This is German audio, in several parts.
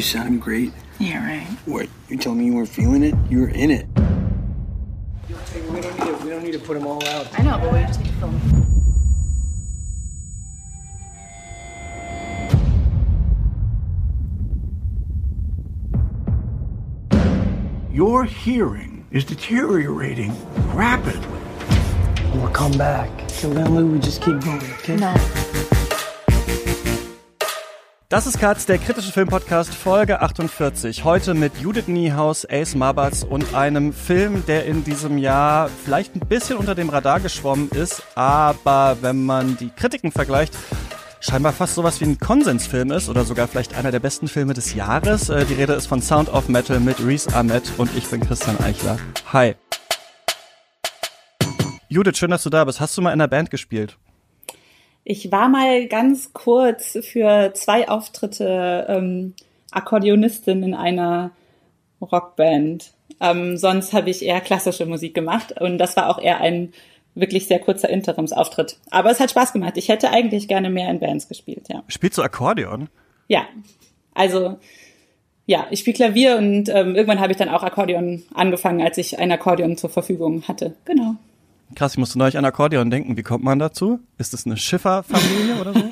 You sound great. Yeah, right. What? You telling me you weren't feeling it? You were in it. We don't need to, we don't need to put them all out. I know, but we just need to film. Your hearing is deteriorating rapidly. We'll come back. Till then, Lou, we just keep going, okay? No. Das ist Katz, der kritische Filmpodcast Folge 48. Heute mit Judith Niehaus, Ace Mabatz und einem Film, der in diesem Jahr vielleicht ein bisschen unter dem Radar geschwommen ist, aber wenn man die Kritiken vergleicht, scheinbar fast sowas wie ein Konsensfilm ist oder sogar vielleicht einer der besten Filme des Jahres. Äh, Die Rede ist von Sound of Metal mit Reese Ahmed und ich bin Christian Eichler. Hi. Judith, schön, dass du da bist. Hast du mal in einer Band gespielt? Ich war mal ganz kurz für zwei Auftritte ähm, Akkordeonistin in einer Rockband. Ähm, sonst habe ich eher klassische Musik gemacht und das war auch eher ein wirklich sehr kurzer Interimsauftritt. Aber es hat Spaß gemacht. Ich hätte eigentlich gerne mehr in Bands gespielt, ja. Spielst du Akkordeon? Ja, also ja, ich spiele Klavier und ähm, irgendwann habe ich dann auch Akkordeon angefangen, als ich ein Akkordeon zur Verfügung hatte. Genau. Krass, ich musste neulich an Akkordeon denken. Wie kommt man dazu? Ist das eine Schifferfamilie oder so?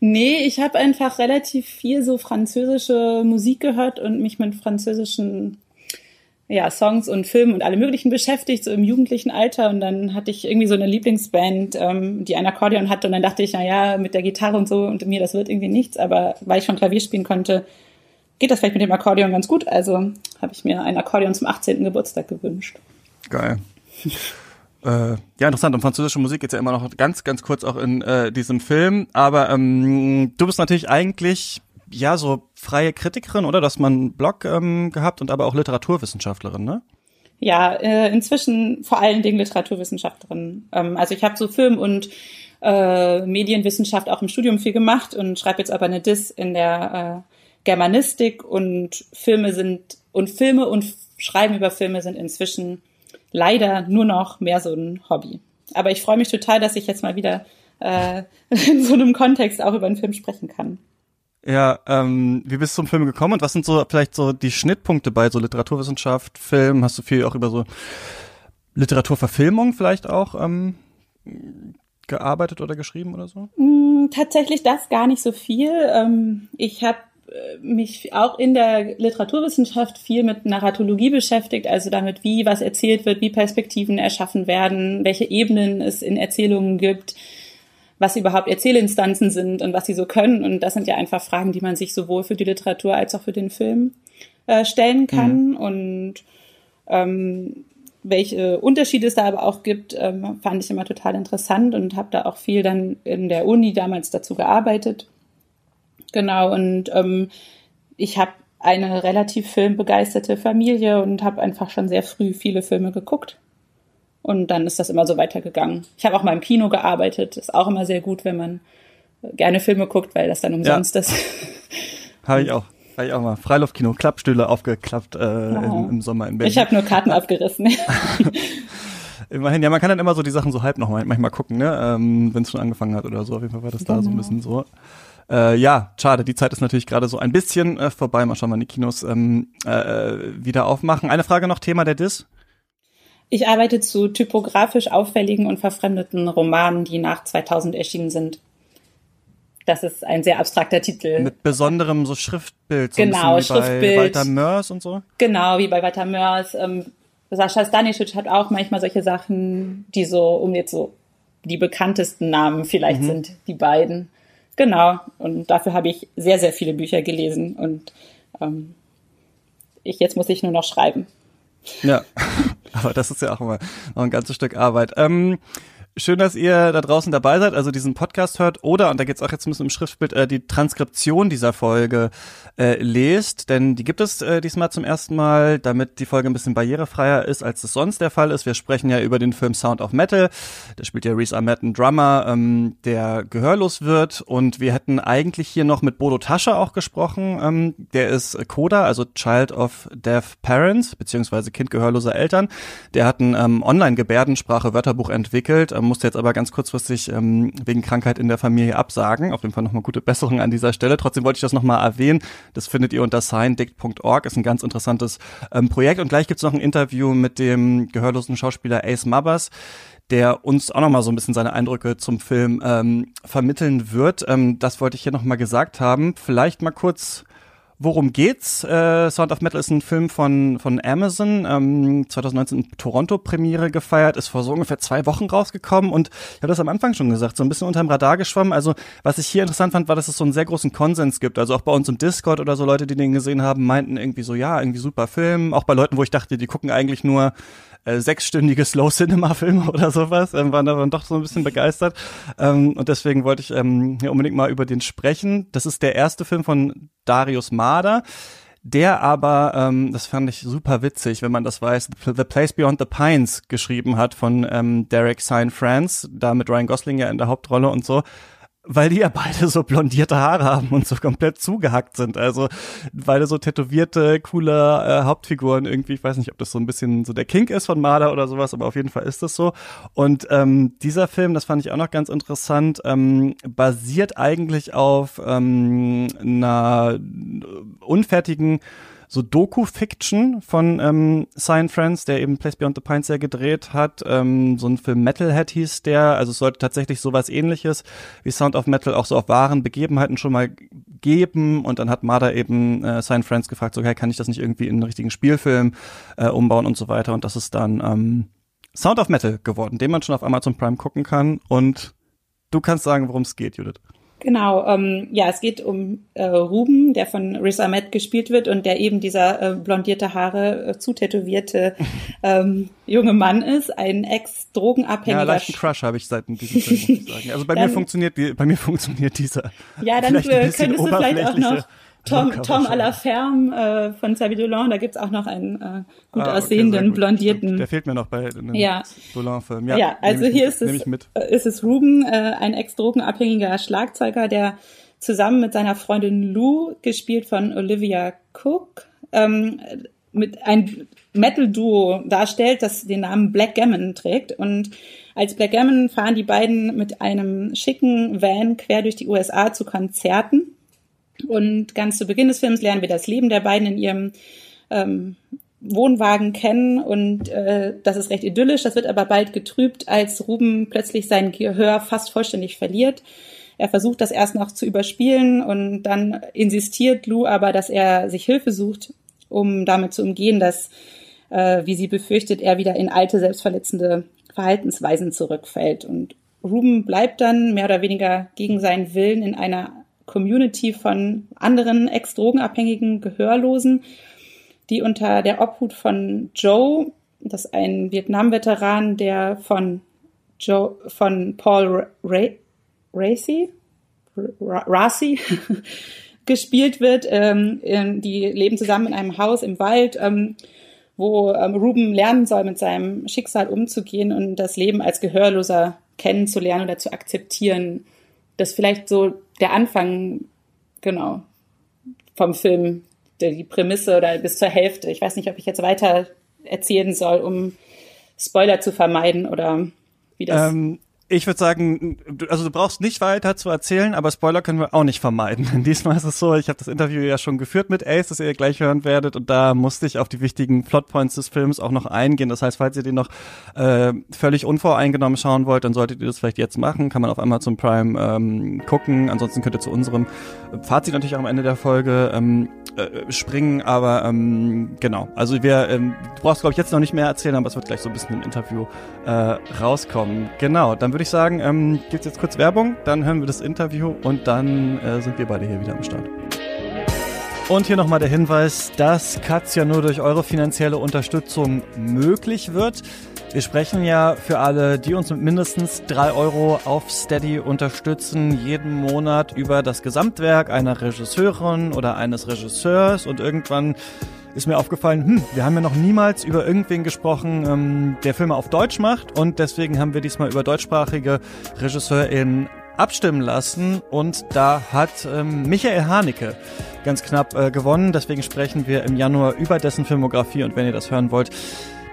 Nee, ich habe einfach relativ viel so französische Musik gehört und mich mit französischen ja, Songs und Filmen und alle möglichen beschäftigt, so im jugendlichen Alter. Und dann hatte ich irgendwie so eine Lieblingsband, ähm, die ein Akkordeon hatte. Und dann dachte ich, na ja, mit der Gitarre und so und mir, das wird irgendwie nichts. Aber weil ich schon Klavier spielen konnte, geht das vielleicht mit dem Akkordeon ganz gut. Also habe ich mir ein Akkordeon zum 18. Geburtstag gewünscht. Geil. Äh, ja, interessant. Um französische Musik geht's ja immer noch ganz, ganz kurz auch in äh, diesem Film. Aber ähm, du bist natürlich eigentlich ja so freie Kritikerin, oder? Dass man einen Blog ähm, gehabt und aber auch Literaturwissenschaftlerin, ne? Ja, äh, inzwischen vor allen Dingen Literaturwissenschaftlerin. Ähm, also ich habe so Film- und äh, Medienwissenschaft auch im Studium viel gemacht und schreibe jetzt aber eine Diss in der äh, Germanistik und Filme sind und Filme und Schreiben über Filme sind inzwischen leider nur noch mehr so ein Hobby. Aber ich freue mich total, dass ich jetzt mal wieder äh, in so einem Kontext auch über einen Film sprechen kann. Ja, ähm, wie bist du zum Film gekommen und was sind so vielleicht so die Schnittpunkte bei so Literaturwissenschaft, Film? Hast du viel auch über so Literaturverfilmung vielleicht auch ähm, gearbeitet oder geschrieben oder so? Mm, Tatsächlich das gar nicht so viel. Ähm, Ich habe mich auch in der Literaturwissenschaft viel mit Narratologie beschäftigt, also damit, wie was erzählt wird, wie Perspektiven erschaffen werden, welche Ebenen es in Erzählungen gibt, was überhaupt Erzählinstanzen sind und was sie so können. Und das sind ja einfach Fragen, die man sich sowohl für die Literatur als auch für den Film äh, stellen kann. Und ähm, welche Unterschiede es da aber auch gibt, ähm, fand ich immer total interessant und habe da auch viel dann in der Uni damals dazu gearbeitet. Genau, und ähm, ich habe eine relativ filmbegeisterte Familie und habe einfach schon sehr früh viele Filme geguckt. Und dann ist das immer so weitergegangen. Ich habe auch mal im Kino gearbeitet. Ist auch immer sehr gut, wenn man gerne Filme guckt, weil das dann umsonst ist. Habe ich auch. Habe ich auch mal. Freiluftkino, Klappstühle aufgeklappt äh, im, im Sommer in Berlin. Ich habe nur Karten abgerissen. Immerhin, ja, man kann dann immer so die Sachen so halb noch mal, manchmal gucken, ne? Ähm, Wenn es schon angefangen hat oder so. Auf jeden Fall war das da so ein bisschen so. Äh, ja, schade, die Zeit ist natürlich gerade so ein bisschen äh, vorbei. Mal schauen, wann die Kinos ähm, äh, wieder aufmachen. Eine Frage noch, Thema der Diss. Ich arbeite zu typografisch auffälligen und verfremdeten Romanen, die nach 2000 erschienen sind. Das ist ein sehr abstrakter Titel. Mit besonderem so Schriftbild, so Genau, Schriftbild. bei Walter Mörs und so. Genau, wie bei Walter Mörs. Ähm, Sascha Stanisic hat auch manchmal solche Sachen, die so, um jetzt so die bekanntesten Namen vielleicht sind, die beiden. Genau. Und dafür habe ich sehr, sehr viele Bücher gelesen und ähm, ich, jetzt muss ich nur noch schreiben. Ja, aber das ist ja auch immer noch ein ganzes Stück Arbeit. Ähm, schön, dass ihr da draußen dabei seid, also diesen Podcast hört oder, und da geht's auch jetzt ein bisschen im Schriftbild, äh, die Transkription dieser Folge äh, lest, denn die gibt es äh, diesmal zum ersten Mal, damit die Folge ein bisschen barrierefreier ist, als es sonst der Fall ist. Wir sprechen ja über den Film Sound of Metal, da spielt ja Reese Ahmed einen Drummer, ähm, der gehörlos wird. Und wir hätten eigentlich hier noch mit Bodo Tasche auch gesprochen, ähm, der ist Coda, also Child of Deaf Parents, beziehungsweise Kind gehörloser Eltern, der hat ein ähm, Online-Gebärdensprache-Wörterbuch entwickelt ähm, musste jetzt aber ganz kurzfristig ähm, wegen Krankheit in der Familie absagen. Auf jeden Fall nochmal gute Besserung an dieser Stelle. Trotzdem wollte ich das nochmal erwähnen. Das findet ihr unter signdict.org. Ist ein ganz interessantes ähm, Projekt. Und gleich gibt's noch ein Interview mit dem gehörlosen Schauspieler Ace Mabbas der uns auch nochmal so ein bisschen seine Eindrücke zum Film ähm, vermitteln wird. Ähm, das wollte ich hier nochmal gesagt haben. Vielleicht mal kurz Worum geht's? Äh, Sound of Metal ist ein Film von, von Amazon, ähm, 2019 in Toronto Premiere gefeiert, ist vor so ungefähr zwei Wochen rausgekommen und ich habe das am Anfang schon gesagt, so ein bisschen unterm Radar geschwommen. Also was ich hier interessant fand, war, dass es so einen sehr großen Konsens gibt. Also auch bei uns im Discord oder so Leute, die den gesehen haben, meinten irgendwie so, ja, irgendwie super Film. Auch bei Leuten, wo ich dachte, die gucken eigentlich nur äh, sechsstündige Slow Cinema Filme oder sowas, ähm, waren dann doch so ein bisschen begeistert. Ähm, und deswegen wollte ich ähm, hier unbedingt mal über den sprechen. Das ist der erste Film von Darius Marder. Der aber, ähm, das fand ich super witzig, wenn man das weiß, The Place Beyond the Pines geschrieben hat von ähm, Derek Sign France, da mit Ryan Gosling ja in der Hauptrolle und so weil die ja beide so blondierte Haare haben und so komplett zugehackt sind. Also beide so tätowierte, coole äh, Hauptfiguren irgendwie. Ich weiß nicht, ob das so ein bisschen so der Kink ist von Marder oder sowas, aber auf jeden Fall ist das so. Und ähm, dieser Film, das fand ich auch noch ganz interessant, ähm, basiert eigentlich auf ähm, einer unfertigen so Doku-Fiction von ähm, Cyan Friends, der eben Place Beyond the Pines ja gedreht hat. Ähm, so ein Film Metalhead hieß der. Also es sollte tatsächlich sowas ähnliches wie Sound of Metal auch so auf wahren Begebenheiten schon mal geben. Und dann hat Marder eben äh, Cyan Friends gefragt, so, hey, kann ich das nicht irgendwie in einen richtigen Spielfilm äh, umbauen und so weiter. Und das ist dann ähm, Sound of Metal geworden, den man schon auf Amazon Prime gucken kann. Und du kannst sagen, worum es geht, Judith. Genau, ähm, ja, es geht um äh, Ruben, der von Riz Ahmed gespielt wird und der eben dieser äh, blondierte Haare, äh, zutätowierte ähm, junge Mann ist, ein Ex-Drogenabhängiger. Ja, leichten Crush habe ich seit diesem Film, muss ich sagen. Also bei dann, mir funktioniert, bei mir funktioniert dieser. Ja, dann könntest du vielleicht auch noch Tom, Tom à la Ferme äh, von Xavier Dolan, da gibt's auch noch einen äh, gut ah, aussehenden, gut. blondierten. Der fehlt mir noch bei einem ja. Dolan-Film. Ja, ja, also hier ist es, äh, ist es Ruben, äh, ein ex-drogenabhängiger Schlagzeuger, der zusammen mit seiner Freundin Lou, gespielt von Olivia Cook, ähm, mit ein Metal-Duo darstellt, das den Namen Black Gammon trägt. Und als Black Gammon fahren die beiden mit einem schicken Van quer durch die USA zu Konzerten und ganz zu Beginn des Films lernen wir das Leben der beiden in ihrem ähm, Wohnwagen kennen und äh, das ist recht idyllisch. Das wird aber bald getrübt, als Ruben plötzlich sein Gehör fast vollständig verliert. Er versucht das erst noch zu überspielen und dann insistiert Lou aber, dass er sich Hilfe sucht, um damit zu umgehen, dass, äh, wie sie befürchtet, er wieder in alte, selbstverletzende Verhaltensweisen zurückfällt. Und Ruben bleibt dann mehr oder weniger gegen seinen Willen in einer Community von anderen Ex-Drogenabhängigen Gehörlosen, die unter der Obhut von Joe, das ist ein Vietnam-Veteran, der von Joe, von Paul Racy, Racy gespielt wird. Ähm, die leben zusammen in einem Haus im Wald, ähm, wo ähm, Ruben lernen soll, mit seinem Schicksal umzugehen und das Leben als Gehörloser kennenzulernen oder zu akzeptieren das vielleicht so der Anfang, genau, vom Film, die Prämisse oder bis zur Hälfte. Ich weiß nicht, ob ich jetzt weiter erzählen soll, um Spoiler zu vermeiden oder wie das. Ähm, ich würde sagen, also du brauchst nicht weiter zu erzählen, aber Spoiler können wir auch nicht vermeiden. Diesmal ist es so, ich habe das Interview ja schon geführt mit Ace, das ihr gleich hören werdet, und da musste ich auf die wichtigen Plotpoints des Films auch noch eingehen. Das heißt, falls ihr den noch äh, völlig unvoreingenommen schauen wollt, dann solltet ihr das vielleicht jetzt machen. Kann man auf einmal zum Prime ähm, gucken. Ansonsten könnt ihr zu unserem Fazit natürlich auch am Ende der Folge ähm, äh, springen. Aber ähm, genau, also wir, ähm, du brauchst glaube ich jetzt noch nicht mehr erzählen, aber es wird gleich so ein bisschen im Interview äh, rauskommen. Genau, dann würde ich sagen, ähm, gibt jetzt kurz Werbung, dann hören wir das Interview und dann äh, sind wir beide hier wieder am Start. Und hier nochmal der Hinweis, dass Katja nur durch eure finanzielle Unterstützung möglich wird. Wir sprechen ja für alle, die uns mit mindestens drei Euro auf Steady unterstützen, jeden Monat über das Gesamtwerk einer Regisseurin oder eines Regisseurs und irgendwann ist mir aufgefallen, hm, wir haben ja noch niemals über irgendwen gesprochen, ähm, der Filme auf Deutsch macht. Und deswegen haben wir diesmal über deutschsprachige RegisseurInnen abstimmen lassen. Und da hat ähm, Michael Haneke ganz knapp äh, gewonnen. Deswegen sprechen wir im Januar über dessen Filmografie. Und wenn ihr das hören wollt,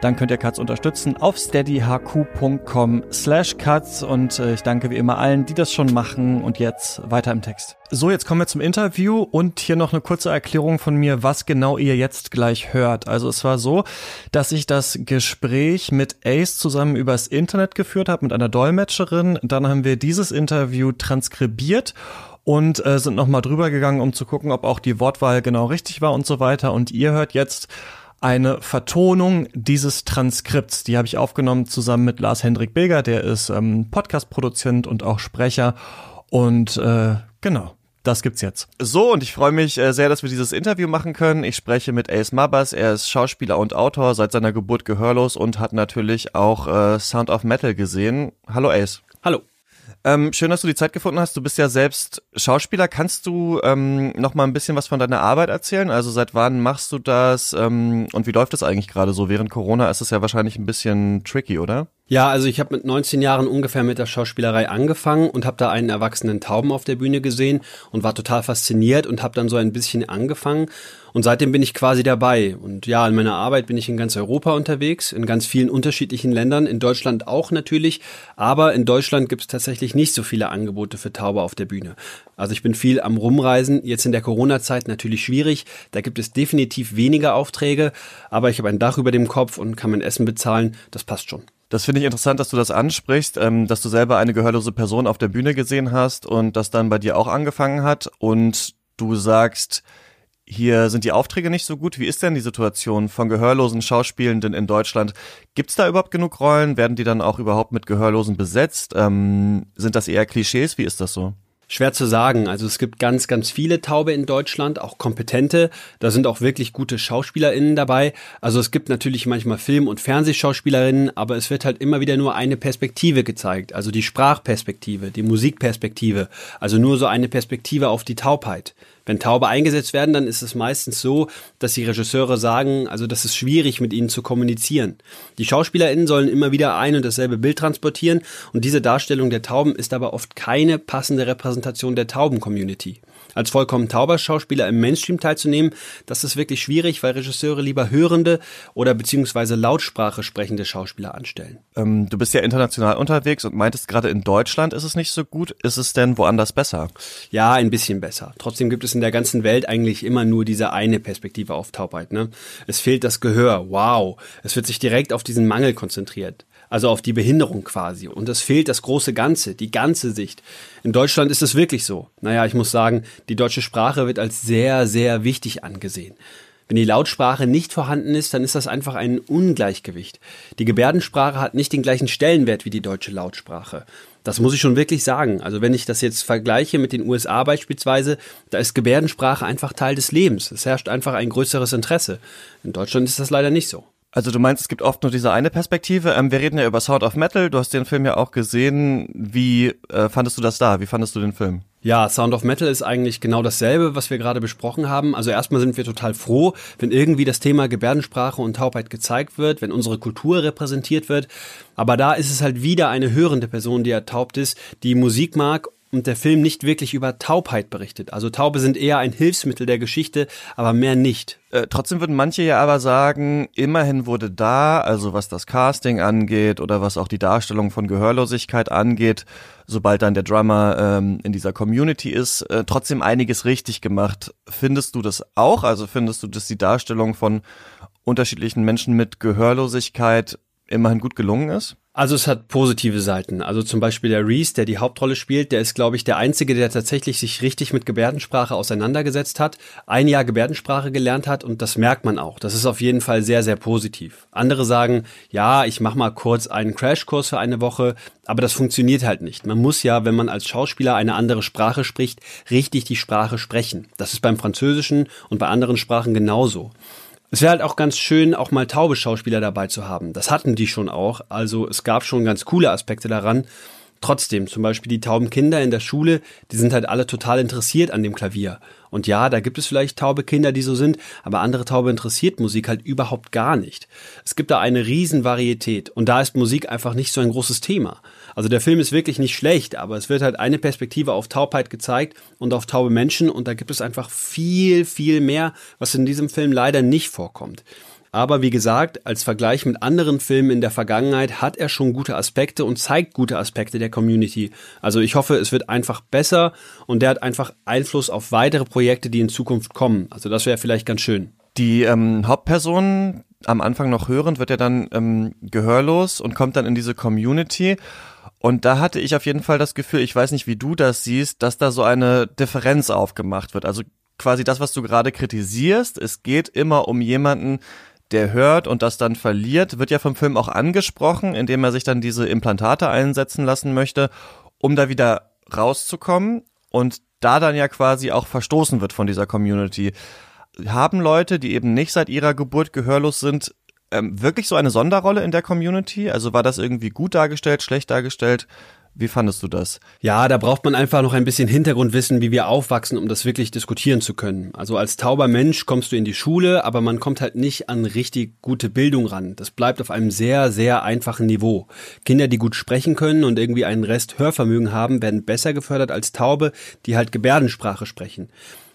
dann könnt ihr Katz unterstützen auf steadyhq.com slash Katz und äh, ich danke wie immer allen, die das schon machen und jetzt weiter im Text. So, jetzt kommen wir zum Interview und hier noch eine kurze Erklärung von mir, was genau ihr jetzt gleich hört. Also es war so, dass ich das Gespräch mit Ace zusammen übers Internet geführt habe mit einer Dolmetscherin. Dann haben wir dieses Interview transkribiert und äh, sind nochmal drüber gegangen, um zu gucken, ob auch die Wortwahl genau richtig war und so weiter. Und ihr hört jetzt eine Vertonung dieses Transkripts. Die habe ich aufgenommen zusammen mit Lars Hendrik Beger, der ist ähm, Podcast-Produzent und auch Sprecher. Und äh, genau, das gibt's jetzt. So, und ich freue mich äh, sehr, dass wir dieses Interview machen können. Ich spreche mit Ace Mabas. Er ist Schauspieler und Autor, seit seiner Geburt gehörlos und hat natürlich auch äh, Sound of Metal gesehen. Hallo Ace. Hallo. Ähm, schön, dass du die Zeit gefunden hast. Du bist ja selbst Schauspieler. Kannst du ähm, noch mal ein bisschen was von deiner Arbeit erzählen? Also seit wann machst du das ähm, und wie läuft das eigentlich gerade so? Während Corona ist es ja wahrscheinlich ein bisschen tricky, oder? Ja, also ich habe mit 19 Jahren ungefähr mit der Schauspielerei angefangen und habe da einen erwachsenen Tauben auf der Bühne gesehen und war total fasziniert und habe dann so ein bisschen angefangen und seitdem bin ich quasi dabei. Und ja, in meiner Arbeit bin ich in ganz Europa unterwegs, in ganz vielen unterschiedlichen Ländern, in Deutschland auch natürlich. Aber in Deutschland gibt es tatsächlich nicht so viele Angebote für Taube auf der Bühne. Also ich bin viel am Rumreisen, jetzt in der Corona-Zeit natürlich schwierig. Da gibt es definitiv weniger Aufträge, aber ich habe ein Dach über dem Kopf und kann mein Essen bezahlen. Das passt schon. Das finde ich interessant, dass du das ansprichst, ähm, dass du selber eine gehörlose Person auf der Bühne gesehen hast und das dann bei dir auch angefangen hat und du sagst, hier sind die Aufträge nicht so gut. Wie ist denn die Situation von gehörlosen Schauspielenden in Deutschland? Gibt es da überhaupt genug Rollen? Werden die dann auch überhaupt mit Gehörlosen besetzt? Ähm, sind das eher Klischees? Wie ist das so? Schwer zu sagen. Also es gibt ganz, ganz viele Taube in Deutschland, auch kompetente. Da sind auch wirklich gute SchauspielerInnen dabei. Also es gibt natürlich manchmal Film- und Fernsehschauspielerinnen, aber es wird halt immer wieder nur eine Perspektive gezeigt. Also die Sprachperspektive, die Musikperspektive. Also nur so eine Perspektive auf die Taubheit. Wenn Taube eingesetzt werden, dann ist es meistens so, dass die Regisseure sagen, also das ist schwierig mit ihnen zu kommunizieren. Die SchauspielerInnen sollen immer wieder ein und dasselbe Bild transportieren und diese Darstellung der Tauben ist aber oft keine passende Repräsentation der Tauben-Community als vollkommen tauber Schauspieler im Mainstream teilzunehmen, das ist wirklich schwierig, weil Regisseure lieber hörende oder beziehungsweise Lautsprache sprechende Schauspieler anstellen. Ähm, du bist ja international unterwegs und meintest gerade in Deutschland ist es nicht so gut. Ist es denn woanders besser? Ja, ein bisschen besser. Trotzdem gibt es in der ganzen Welt eigentlich immer nur diese eine Perspektive auf Taubheit. Ne? Es fehlt das Gehör. Wow. Es wird sich direkt auf diesen Mangel konzentriert also auf die Behinderung quasi. Und es fehlt das große Ganze, die ganze Sicht. In Deutschland ist es wirklich so. Naja, ich muss sagen, die deutsche Sprache wird als sehr, sehr wichtig angesehen. Wenn die Lautsprache nicht vorhanden ist, dann ist das einfach ein Ungleichgewicht. Die Gebärdensprache hat nicht den gleichen Stellenwert wie die deutsche Lautsprache. Das muss ich schon wirklich sagen. Also wenn ich das jetzt vergleiche mit den USA beispielsweise, da ist Gebärdensprache einfach Teil des Lebens. Es herrscht einfach ein größeres Interesse. In Deutschland ist das leider nicht so. Also du meinst, es gibt oft nur diese eine Perspektive. Ähm, wir reden ja über Sound of Metal. Du hast den Film ja auch gesehen. Wie äh, fandest du das da? Wie fandest du den Film? Ja, Sound of Metal ist eigentlich genau dasselbe, was wir gerade besprochen haben. Also erstmal sind wir total froh, wenn irgendwie das Thema Gebärdensprache und Taubheit gezeigt wird, wenn unsere Kultur repräsentiert wird. Aber da ist es halt wieder eine hörende Person, die ertaubt ist, die Musik mag und der Film nicht wirklich über Taubheit berichtet. Also Taube sind eher ein Hilfsmittel der Geschichte, aber mehr nicht. Äh, trotzdem würden manche ja aber sagen, immerhin wurde da, also was das Casting angeht oder was auch die Darstellung von Gehörlosigkeit angeht, sobald dann der Drummer ähm, in dieser Community ist, äh, trotzdem einiges richtig gemacht. Findest du das auch? Also findest du, dass die Darstellung von unterschiedlichen Menschen mit Gehörlosigkeit immerhin gut gelungen ist? Also es hat positive Seiten. Also zum Beispiel der Reese, der die Hauptrolle spielt, der ist, glaube ich, der Einzige, der tatsächlich sich richtig mit Gebärdensprache auseinandergesetzt hat, ein Jahr Gebärdensprache gelernt hat und das merkt man auch. Das ist auf jeden Fall sehr, sehr positiv. Andere sagen, ja, ich mache mal kurz einen Crashkurs für eine Woche, aber das funktioniert halt nicht. Man muss ja, wenn man als Schauspieler eine andere Sprache spricht, richtig die Sprache sprechen. Das ist beim Französischen und bei anderen Sprachen genauso. Es wäre halt auch ganz schön, auch mal taube Schauspieler dabei zu haben. Das hatten die schon auch. Also es gab schon ganz coole Aspekte daran. Trotzdem, zum Beispiel die tauben Kinder in der Schule, die sind halt alle total interessiert an dem Klavier. Und ja, da gibt es vielleicht taube Kinder, die so sind, aber andere Taube interessiert Musik halt überhaupt gar nicht. Es gibt da eine Riesenvarietät und da ist Musik einfach nicht so ein großes Thema. Also der Film ist wirklich nicht schlecht, aber es wird halt eine Perspektive auf Taubheit gezeigt und auf taube Menschen und da gibt es einfach viel, viel mehr, was in diesem Film leider nicht vorkommt. Aber wie gesagt, als Vergleich mit anderen Filmen in der Vergangenheit hat er schon gute Aspekte und zeigt gute Aspekte der Community. Also ich hoffe, es wird einfach besser und der hat einfach Einfluss auf weitere Projekte, die in Zukunft kommen. Also das wäre vielleicht ganz schön. Die ähm, Hauptperson, am Anfang noch hörend, wird ja dann ähm, gehörlos und kommt dann in diese Community. Und da hatte ich auf jeden Fall das Gefühl, ich weiß nicht, wie du das siehst, dass da so eine Differenz aufgemacht wird. Also quasi das, was du gerade kritisierst. Es geht immer um jemanden, der hört und das dann verliert, wird ja vom Film auch angesprochen, indem er sich dann diese Implantate einsetzen lassen möchte, um da wieder rauszukommen und da dann ja quasi auch verstoßen wird von dieser Community. Haben Leute, die eben nicht seit ihrer Geburt gehörlos sind, ähm, wirklich so eine Sonderrolle in der Community? Also war das irgendwie gut dargestellt, schlecht dargestellt? Wie fandest du das? Ja, da braucht man einfach noch ein bisschen Hintergrundwissen, wie wir aufwachsen, um das wirklich diskutieren zu können. Also als tauber Mensch kommst du in die Schule, aber man kommt halt nicht an richtig gute Bildung ran. Das bleibt auf einem sehr, sehr einfachen Niveau. Kinder, die gut sprechen können und irgendwie einen Rest Hörvermögen haben, werden besser gefördert als Taube, die halt Gebärdensprache sprechen.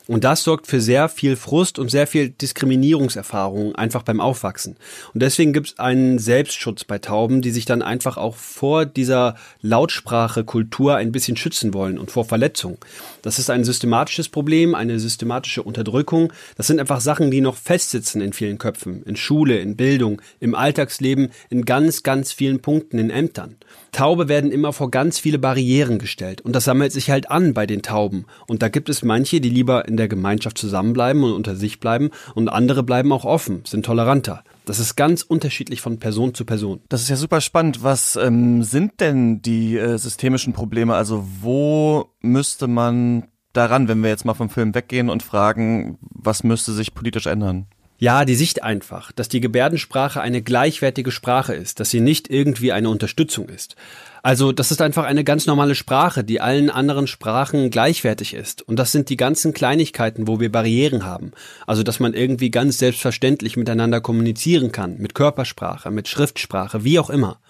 Und das sorgt für sehr viel Frust und sehr viel Diskriminierungserfahrung einfach beim Aufwachsen. Und deswegen gibt es einen Selbstschutz bei Tauben, die sich dann einfach auch vor dieser Lautsprache-Kultur ein bisschen schützen wollen und vor Verletzung. Das ist ein systematisches Problem, eine systematische Unterdrückung. Das sind einfach Sachen, die noch festsitzen in vielen Köpfen, in Schule, in Bildung, im Alltagsleben, in ganz, ganz vielen Punkten, in Ämtern. Taube werden immer vor ganz viele Barrieren gestellt und das sammelt sich halt an bei den Tauben. Und da gibt es manche, die lieber in der Gemeinschaft zusammenbleiben und unter sich bleiben und andere bleiben auch offen, sind toleranter. Das ist ganz unterschiedlich von Person zu Person. Das ist ja super spannend. Was ähm, sind denn die äh, systemischen Probleme? Also wo müsste man daran, wenn wir jetzt mal vom Film weggehen und fragen, was müsste sich politisch ändern? Ja, die Sicht einfach, dass die Gebärdensprache eine gleichwertige Sprache ist, dass sie nicht irgendwie eine Unterstützung ist. Also das ist einfach eine ganz normale Sprache, die allen anderen Sprachen gleichwertig ist. Und das sind die ganzen Kleinigkeiten, wo wir Barrieren haben. Also dass man irgendwie ganz selbstverständlich miteinander kommunizieren kann, mit Körpersprache, mit Schriftsprache, wie auch immer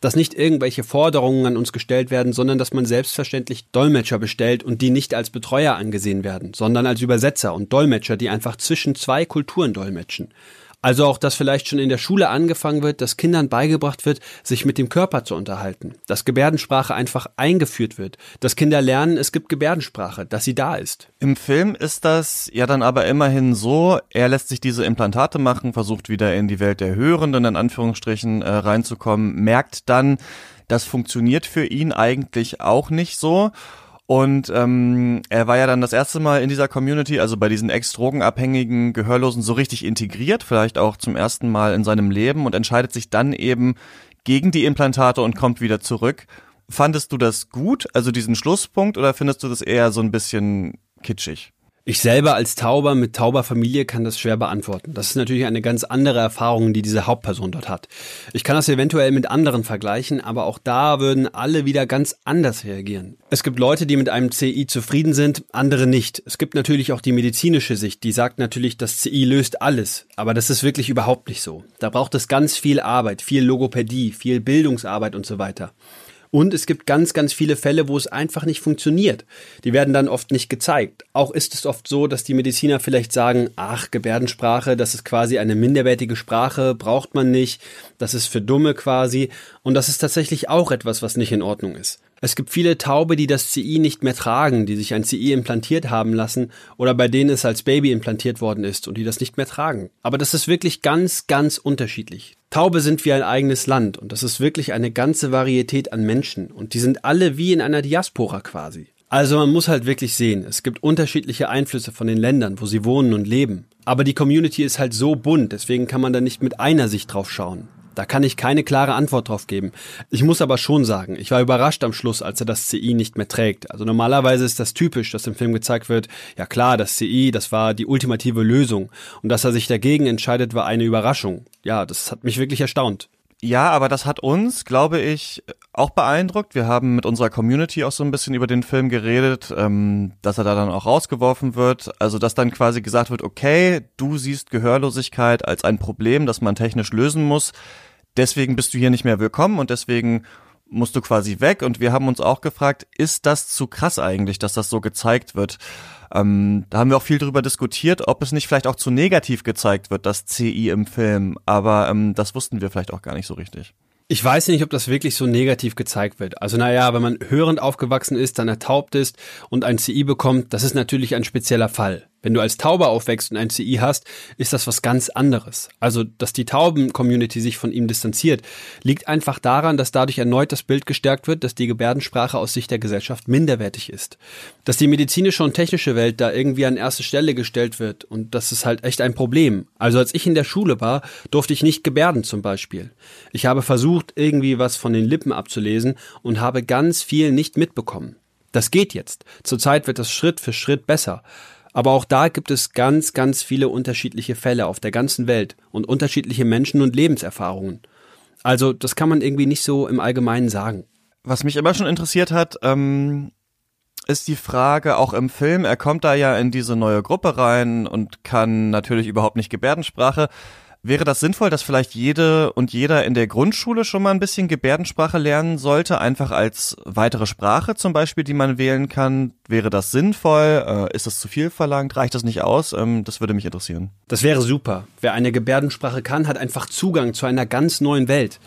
dass nicht irgendwelche Forderungen an uns gestellt werden, sondern dass man selbstverständlich Dolmetscher bestellt und die nicht als Betreuer angesehen werden, sondern als Übersetzer und Dolmetscher, die einfach zwischen zwei Kulturen dolmetschen. Also auch, dass vielleicht schon in der Schule angefangen wird, dass Kindern beigebracht wird, sich mit dem Körper zu unterhalten, dass Gebärdensprache einfach eingeführt wird, dass Kinder lernen, es gibt Gebärdensprache, dass sie da ist. Im Film ist das ja dann aber immerhin so, er lässt sich diese Implantate machen, versucht wieder in die Welt der Hörenden in Anführungsstrichen äh, reinzukommen, merkt dann, das funktioniert für ihn eigentlich auch nicht so und ähm, er war ja dann das erste Mal in dieser Community, also bei diesen ex-drogenabhängigen Gehörlosen, so richtig integriert, vielleicht auch zum ersten Mal in seinem Leben und entscheidet sich dann eben gegen die Implantate und kommt wieder zurück. Fandest du das gut, also diesen Schlusspunkt, oder findest du das eher so ein bisschen kitschig? Ich selber als Tauber mit Tauberfamilie kann das schwer beantworten. Das ist natürlich eine ganz andere Erfahrung, die diese Hauptperson dort hat. Ich kann das eventuell mit anderen vergleichen, aber auch da würden alle wieder ganz anders reagieren. Es gibt Leute, die mit einem CI zufrieden sind, andere nicht. Es gibt natürlich auch die medizinische Sicht, die sagt natürlich, das CI löst alles. Aber das ist wirklich überhaupt nicht so. Da braucht es ganz viel Arbeit, viel Logopädie, viel Bildungsarbeit und so weiter. Und es gibt ganz, ganz viele Fälle, wo es einfach nicht funktioniert. Die werden dann oft nicht gezeigt. Auch ist es oft so, dass die Mediziner vielleicht sagen, ach, Gebärdensprache, das ist quasi eine minderwertige Sprache, braucht man nicht, das ist für Dumme quasi. Und das ist tatsächlich auch etwas, was nicht in Ordnung ist. Es gibt viele Taube, die das CI nicht mehr tragen, die sich ein CI implantiert haben lassen oder bei denen es als Baby implantiert worden ist und die das nicht mehr tragen. Aber das ist wirklich ganz, ganz unterschiedlich. Taube sind wie ein eigenes Land und das ist wirklich eine ganze Varietät an Menschen und die sind alle wie in einer Diaspora quasi. Also man muss halt wirklich sehen, es gibt unterschiedliche Einflüsse von den Ländern, wo sie wohnen und leben. Aber die Community ist halt so bunt, deswegen kann man da nicht mit einer Sicht drauf schauen. Da kann ich keine klare Antwort drauf geben. Ich muss aber schon sagen, ich war überrascht am Schluss, als er das CI nicht mehr trägt. Also normalerweise ist das typisch, dass im Film gezeigt wird, ja klar, das CI, das war die ultimative Lösung. Und dass er sich dagegen entscheidet, war eine Überraschung. Ja, das hat mich wirklich erstaunt. Ja, aber das hat uns, glaube ich, auch beeindruckt. Wir haben mit unserer Community auch so ein bisschen über den Film geredet, ähm, dass er da dann auch rausgeworfen wird. Also, dass dann quasi gesagt wird, okay, du siehst Gehörlosigkeit als ein Problem, das man technisch lösen muss deswegen bist du hier nicht mehr willkommen und deswegen musst du quasi weg. Und wir haben uns auch gefragt, ist das zu krass eigentlich, dass das so gezeigt wird? Ähm, da haben wir auch viel drüber diskutiert, ob es nicht vielleicht auch zu negativ gezeigt wird, das CI im Film. Aber ähm, das wussten wir vielleicht auch gar nicht so richtig. Ich weiß nicht, ob das wirklich so negativ gezeigt wird. Also naja, wenn man hörend aufgewachsen ist, dann ertaubt ist und ein CI bekommt, das ist natürlich ein spezieller Fall. Wenn du als Tauber aufwächst und ein CI hast, ist das was ganz anderes. Also, dass die Tauben-Community sich von ihm distanziert, liegt einfach daran, dass dadurch erneut das Bild gestärkt wird, dass die Gebärdensprache aus Sicht der Gesellschaft minderwertig ist. Dass die medizinische und technische Welt da irgendwie an erste Stelle gestellt wird und das ist halt echt ein Problem. Also, als ich in der Schule war, durfte ich nicht gebärden zum Beispiel. Ich habe versucht, irgendwie was von den Lippen abzulesen und habe ganz viel nicht mitbekommen. Das geht jetzt. Zurzeit wird das Schritt für Schritt besser. Aber auch da gibt es ganz, ganz viele unterschiedliche Fälle auf der ganzen Welt und unterschiedliche Menschen und Lebenserfahrungen. Also das kann man irgendwie nicht so im Allgemeinen sagen. Was mich immer schon interessiert hat, ähm, ist die Frage auch im Film, er kommt da ja in diese neue Gruppe rein und kann natürlich überhaupt nicht Gebärdensprache. Wäre das sinnvoll, dass vielleicht jede und jeder in der Grundschule schon mal ein bisschen Gebärdensprache lernen sollte, einfach als weitere Sprache zum Beispiel, die man wählen kann? Wäre das sinnvoll? Äh, ist das zu viel verlangt? Reicht das nicht aus? Ähm, das würde mich interessieren. Das wäre super. Wer eine Gebärdensprache kann, hat einfach Zugang zu einer ganz neuen Welt.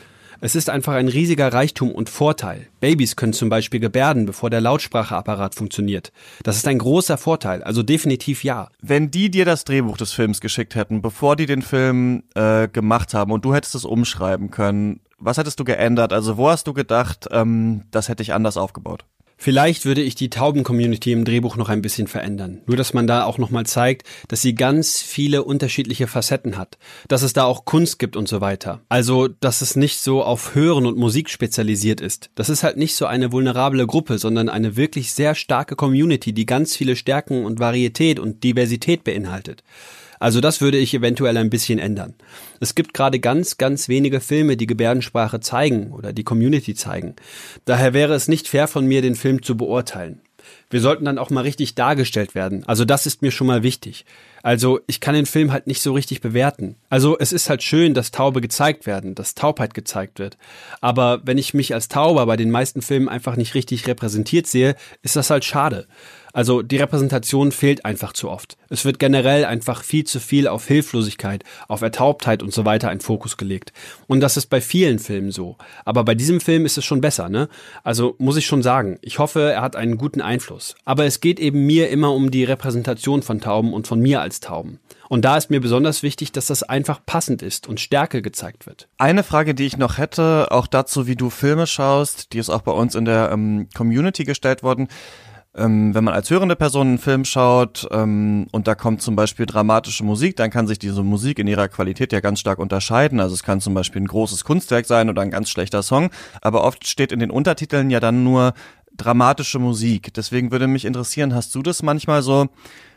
Es ist einfach ein riesiger Reichtum und Vorteil. Babys können zum Beispiel gebärden, bevor der Lautspracheapparat funktioniert. Das ist ein großer Vorteil, also definitiv ja. Wenn die dir das Drehbuch des Films geschickt hätten, bevor die den Film äh, gemacht haben und du hättest es umschreiben können, was hättest du geändert? Also wo hast du gedacht, ähm, das hätte ich anders aufgebaut? Vielleicht würde ich die Tauben-Community im Drehbuch noch ein bisschen verändern. Nur, dass man da auch nochmal zeigt, dass sie ganz viele unterschiedliche Facetten hat. Dass es da auch Kunst gibt und so weiter. Also, dass es nicht so auf Hören und Musik spezialisiert ist. Das ist halt nicht so eine vulnerable Gruppe, sondern eine wirklich sehr starke Community, die ganz viele Stärken und Varietät und Diversität beinhaltet. Also das würde ich eventuell ein bisschen ändern. Es gibt gerade ganz, ganz wenige Filme, die Gebärdensprache zeigen oder die Community zeigen. Daher wäre es nicht fair von mir, den Film zu beurteilen. Wir sollten dann auch mal richtig dargestellt werden. Also das ist mir schon mal wichtig. Also ich kann den Film halt nicht so richtig bewerten. Also es ist halt schön, dass Taube gezeigt werden, dass Taubheit gezeigt wird. Aber wenn ich mich als Tauber bei den meisten Filmen einfach nicht richtig repräsentiert sehe, ist das halt schade. Also die Repräsentation fehlt einfach zu oft. Es wird generell einfach viel zu viel auf Hilflosigkeit, auf Ertaubtheit und so weiter ein Fokus gelegt. Und das ist bei vielen Filmen so. Aber bei diesem Film ist es schon besser, ne? Also muss ich schon sagen, ich hoffe, er hat einen guten Einfluss. Aber es geht eben mir immer um die Repräsentation von Tauben und von mir als Tauben. Und da ist mir besonders wichtig, dass das einfach passend ist und Stärke gezeigt wird. Eine Frage, die ich noch hätte, auch dazu, wie du Filme schaust, die ist auch bei uns in der ähm, Community gestellt worden ähm, wenn man als hörende Person einen Film schaut ähm, und da kommt zum Beispiel dramatische Musik, dann kann sich diese Musik in ihrer Qualität ja ganz stark unterscheiden. Also es kann zum Beispiel ein großes Kunstwerk sein oder ein ganz schlechter Song, aber oft steht in den Untertiteln ja dann nur dramatische Musik. Deswegen würde mich interessieren, hast du das manchmal so,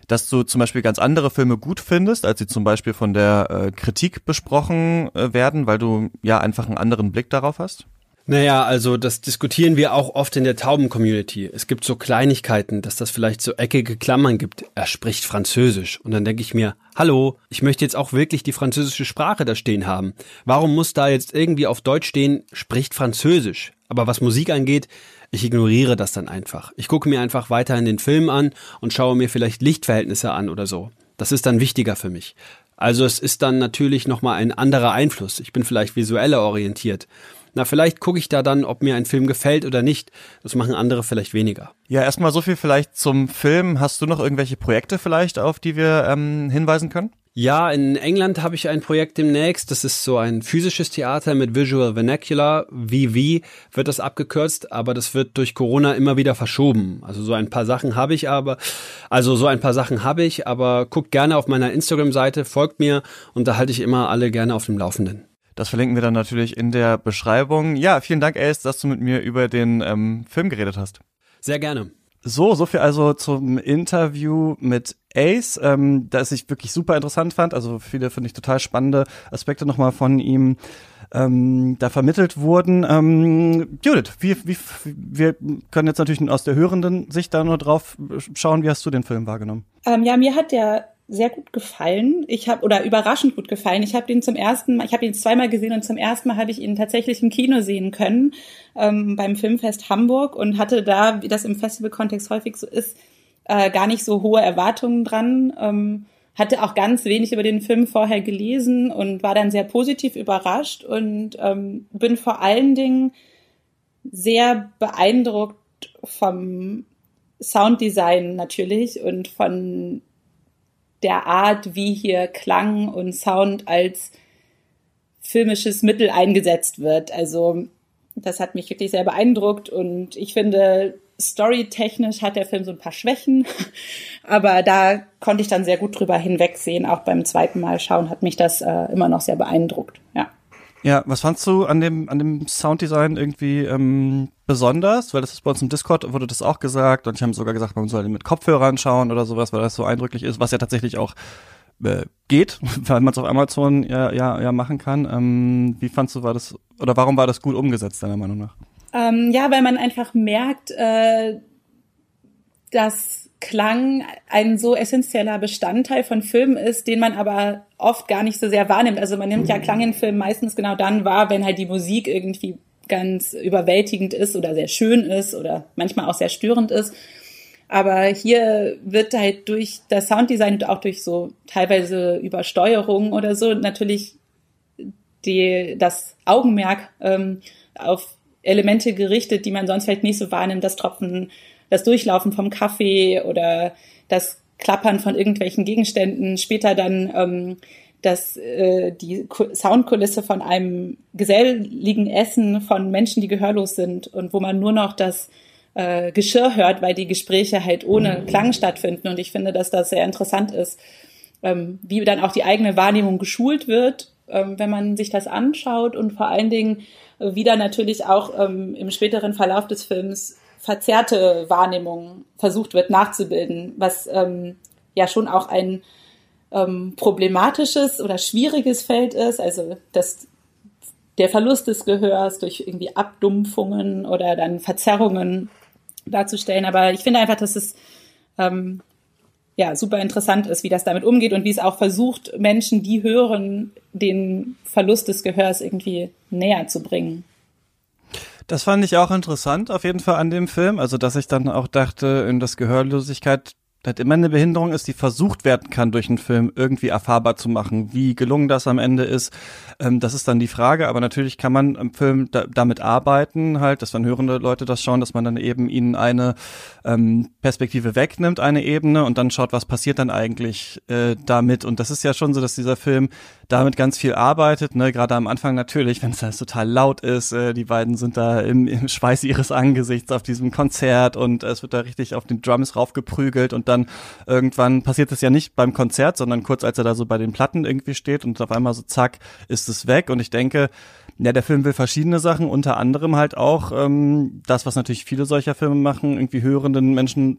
dass du zum Beispiel ganz andere Filme gut findest, als sie zum Beispiel von der äh, Kritik besprochen äh, werden, weil du ja einfach einen anderen Blick darauf hast? Naja, also das diskutieren wir auch oft in der Tauben-Community. Es gibt so Kleinigkeiten, dass das vielleicht so eckige Klammern gibt. Er spricht Französisch. Und dann denke ich mir, hallo, ich möchte jetzt auch wirklich die französische Sprache da stehen haben. Warum muss da jetzt irgendwie auf Deutsch stehen, spricht Französisch? Aber was Musik angeht, ich ignoriere das dann einfach. Ich gucke mir einfach weiterhin den Film an und schaue mir vielleicht Lichtverhältnisse an oder so. Das ist dann wichtiger für mich. Also es ist dann natürlich nochmal ein anderer Einfluss. Ich bin vielleicht visueller orientiert. Na, vielleicht gucke ich da dann, ob mir ein Film gefällt oder nicht. Das machen andere vielleicht weniger. Ja, erstmal so viel vielleicht zum Film. Hast du noch irgendwelche Projekte vielleicht, auf die wir ähm, hinweisen können? Ja, in England habe ich ein Projekt demnächst. Das ist so ein physisches Theater mit Visual Vernacular. VV wird das abgekürzt, aber das wird durch Corona immer wieder verschoben. Also so ein paar Sachen habe ich aber, also so ein paar Sachen habe ich, aber guckt gerne auf meiner Instagram-Seite, folgt mir und da halte ich immer alle gerne auf dem Laufenden. Das verlinken wir dann natürlich in der Beschreibung. Ja, vielen Dank, Ace, dass du mit mir über den ähm, Film geredet hast. Sehr gerne. So, so viel also zum Interview mit Ace, ähm, das ich wirklich super interessant fand. Also viele finde ich total spannende Aspekte nochmal von ihm ähm, da vermittelt wurden. Ähm, Judith, wie, wie, wir können jetzt natürlich aus der hörenden Sicht da nur drauf schauen. Wie hast du den Film wahrgenommen? Ähm, ja, mir hat der sehr gut gefallen. Ich habe oder überraschend gut gefallen. Ich habe den zum ersten Mal, ich habe ihn zweimal gesehen und zum ersten Mal habe ich ihn tatsächlich im Kino sehen können ähm, beim Filmfest Hamburg und hatte da, wie das im Festivalkontext häufig so ist, äh, gar nicht so hohe Erwartungen dran. Ähm, hatte auch ganz wenig über den Film vorher gelesen und war dann sehr positiv überrascht und ähm, bin vor allen Dingen sehr beeindruckt vom Sounddesign natürlich und von der Art, wie hier Klang und Sound als filmisches Mittel eingesetzt wird. Also das hat mich wirklich sehr beeindruckt und ich finde, storytechnisch hat der Film so ein paar Schwächen, aber da konnte ich dann sehr gut drüber hinwegsehen. Auch beim zweiten Mal schauen hat mich das äh, immer noch sehr beeindruckt. Ja. Ja, was fandst du an dem, an dem Sounddesign irgendwie ähm, besonders? Weil das ist bei uns im Discord, wurde das auch gesagt und ich habe sogar gesagt, man soll mit Kopfhörern schauen oder sowas, weil das so eindrücklich ist, was ja tatsächlich auch äh, geht, weil man es auf Amazon ja, ja, ja machen kann. Ähm, wie fandst du, war das, oder warum war das gut umgesetzt, deiner Meinung nach? Ähm, ja, weil man einfach merkt, äh, dass Klang ein so essentieller Bestandteil von Filmen ist, den man aber oft gar nicht so sehr wahrnimmt. Also man nimmt ja Klang in Filmen meistens genau dann wahr, wenn halt die Musik irgendwie ganz überwältigend ist oder sehr schön ist oder manchmal auch sehr störend ist. Aber hier wird halt durch das Sounddesign und auch durch so teilweise Übersteuerung oder so natürlich die, das Augenmerk ähm, auf Elemente gerichtet, die man sonst vielleicht nicht so wahrnimmt, das Tropfen das Durchlaufen vom Kaffee oder das Klappern von irgendwelchen Gegenständen, später dann ähm, das, äh, die Soundkulisse von einem geselligen Essen von Menschen, die gehörlos sind und wo man nur noch das äh, Geschirr hört, weil die Gespräche halt ohne Klang stattfinden. Und ich finde, dass das sehr interessant ist, ähm, wie dann auch die eigene Wahrnehmung geschult wird, ähm, wenn man sich das anschaut und vor allen Dingen äh, wieder natürlich auch ähm, im späteren Verlauf des Films verzerrte Wahrnehmung versucht wird nachzubilden, was ähm, ja schon auch ein ähm, problematisches oder schwieriges Feld ist. Also das, der Verlust des Gehörs durch irgendwie Abdumpfungen oder dann Verzerrungen darzustellen. Aber ich finde einfach, dass es ähm, ja super interessant ist, wie das damit umgeht und wie es auch versucht, Menschen, die hören, den Verlust des Gehörs irgendwie näher zu bringen. Das fand ich auch interessant auf jeden Fall an dem Film. Also, dass ich dann auch dachte, in das Gehörlosigkeit halt immer eine Behinderung ist, die versucht werden kann, durch einen Film irgendwie erfahrbar zu machen. Wie gelungen das am Ende ist, ähm, das ist dann die Frage. Aber natürlich kann man im Film da, damit arbeiten, halt, dass wenn hörende Leute das schauen, dass man dann eben ihnen eine ähm, Perspektive wegnimmt, eine Ebene und dann schaut, was passiert dann eigentlich äh, damit. Und das ist ja schon so, dass dieser Film damit ganz viel arbeitet, ne, gerade am Anfang natürlich, wenn es halt total laut ist, äh, die beiden sind da im, im Schweiß ihres Angesichts auf diesem Konzert und es wird da richtig auf den Drums raufgeprügelt und dann irgendwann passiert es ja nicht beim Konzert, sondern kurz als er da so bei den Platten irgendwie steht und auf einmal so zack ist es weg und ich denke, ja, der Film will verschiedene Sachen, unter anderem halt auch ähm, das, was natürlich viele solcher Filme machen, irgendwie hörenden Menschen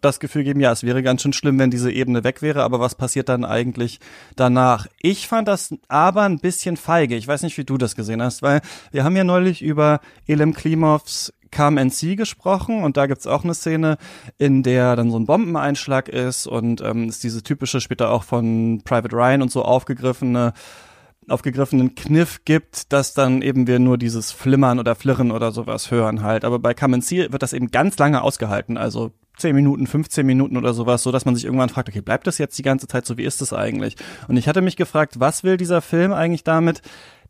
das Gefühl geben, ja, es wäre ganz schön schlimm, wenn diese Ebene weg wäre, aber was passiert dann eigentlich danach? Ich fand das aber ein bisschen feige. Ich weiß nicht, wie du das gesehen hast, weil wir haben ja neulich über Elem Klimovs See gesprochen und da gibt's auch eine Szene, in der dann so ein Bombeneinschlag ist und ähm, ist diese typische, später auch von Private Ryan und so aufgegriffene aufgegriffenen Kniff gibt, dass dann eben wir nur dieses Flimmern oder Flirren oder sowas hören halt. Aber bei Come and See wird das eben ganz lange ausgehalten, also 10 Minuten, 15 Minuten oder sowas, so dass man sich irgendwann fragt, okay, bleibt das jetzt die ganze Zeit so, wie ist das eigentlich? Und ich hatte mich gefragt, was will dieser Film eigentlich damit,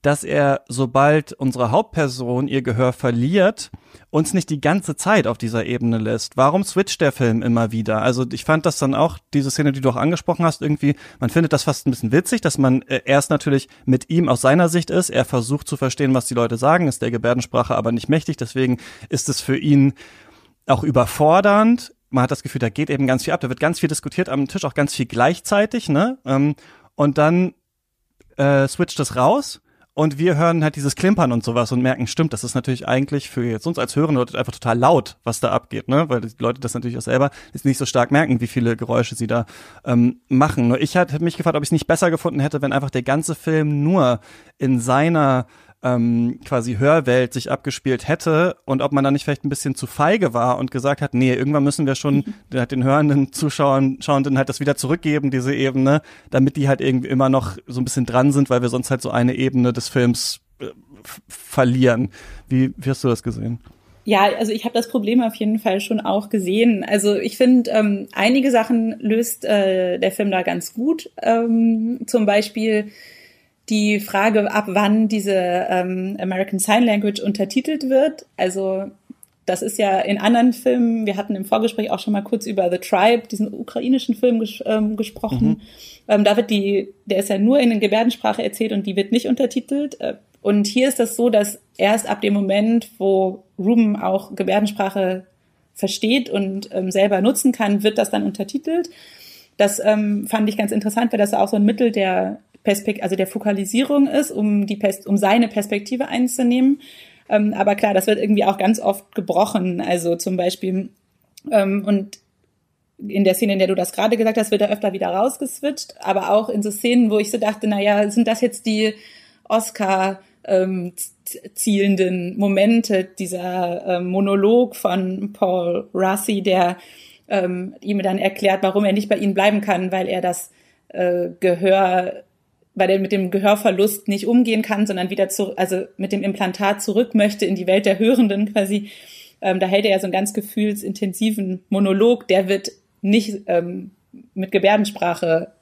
dass er, sobald unsere Hauptperson ihr Gehör verliert, uns nicht die ganze Zeit auf dieser Ebene lässt. Warum switcht der Film immer wieder? Also ich fand das dann auch, diese Szene, die du auch angesprochen hast, irgendwie, man findet das fast ein bisschen witzig, dass man äh, erst natürlich mit ihm aus seiner Sicht ist, er versucht zu verstehen, was die Leute sagen, ist der Gebärdensprache aber nicht mächtig, deswegen ist es für ihn auch überfordernd. Man hat das Gefühl, da geht eben ganz viel ab, da wird ganz viel diskutiert am Tisch, auch ganz viel gleichzeitig, ne? Ähm, und dann äh, switcht es raus und wir hören halt dieses Klimpern und sowas und merken, stimmt, das ist natürlich eigentlich für jetzt uns als Hörende einfach total laut, was da abgeht, ne? Weil die Leute das natürlich auch selber nicht so stark merken, wie viele Geräusche sie da ähm, machen. Nur ich hätte mich gefragt, ob ich es nicht besser gefunden hätte, wenn einfach der ganze Film nur in seiner ähm, quasi Hörwelt sich abgespielt hätte und ob man da nicht vielleicht ein bisschen zu feige war und gesagt hat, nee, irgendwann müssen wir schon mhm. den hörenden Zuschauern, Schauenden halt das wieder zurückgeben, diese Ebene, damit die halt irgendwie immer noch so ein bisschen dran sind, weil wir sonst halt so eine Ebene des Films äh, verlieren. Wie, wie hast du das gesehen? Ja, also ich habe das Problem auf jeden Fall schon auch gesehen. Also ich finde, ähm, einige Sachen löst äh, der Film da ganz gut. Ähm, zum Beispiel die Frage, ab wann diese ähm, American Sign Language untertitelt wird. Also das ist ja in anderen Filmen, wir hatten im Vorgespräch auch schon mal kurz über The Tribe, diesen ukrainischen Film ges ähm, gesprochen. Mhm. Ähm, da wird die, der ist ja nur in Gebärdensprache erzählt und die wird nicht untertitelt. Äh, und hier ist das so, dass erst ab dem Moment, wo Ruben auch Gebärdensprache versteht und ähm, selber nutzen kann, wird das dann untertitelt. Das ähm, fand ich ganz interessant, weil das auch so ein Mittel der Perspekt also der Fokalisierung ist, um die um seine Perspektive einzunehmen. Ähm, aber klar, das wird irgendwie auch ganz oft gebrochen. Also zum Beispiel ähm, und in der Szene, in der du das gerade gesagt hast, wird er öfter wieder rausgeswitcht, aber auch in so Szenen, wo ich so dachte, na ja, sind das jetzt die Oscar ähm, zielenden Momente, dieser ähm, Monolog von Paul Rassi, der ähm, ihm dann erklärt, warum er nicht bei ihnen bleiben kann, weil er das äh, Gehör, weil er mit dem Gehörverlust nicht umgehen kann, sondern wieder zu, also mit dem Implantat zurück möchte in die Welt der Hörenden quasi. Ähm, da hält er ja so einen ganz gefühlsintensiven Monolog, der wird nicht ähm, mit Gebärdensprache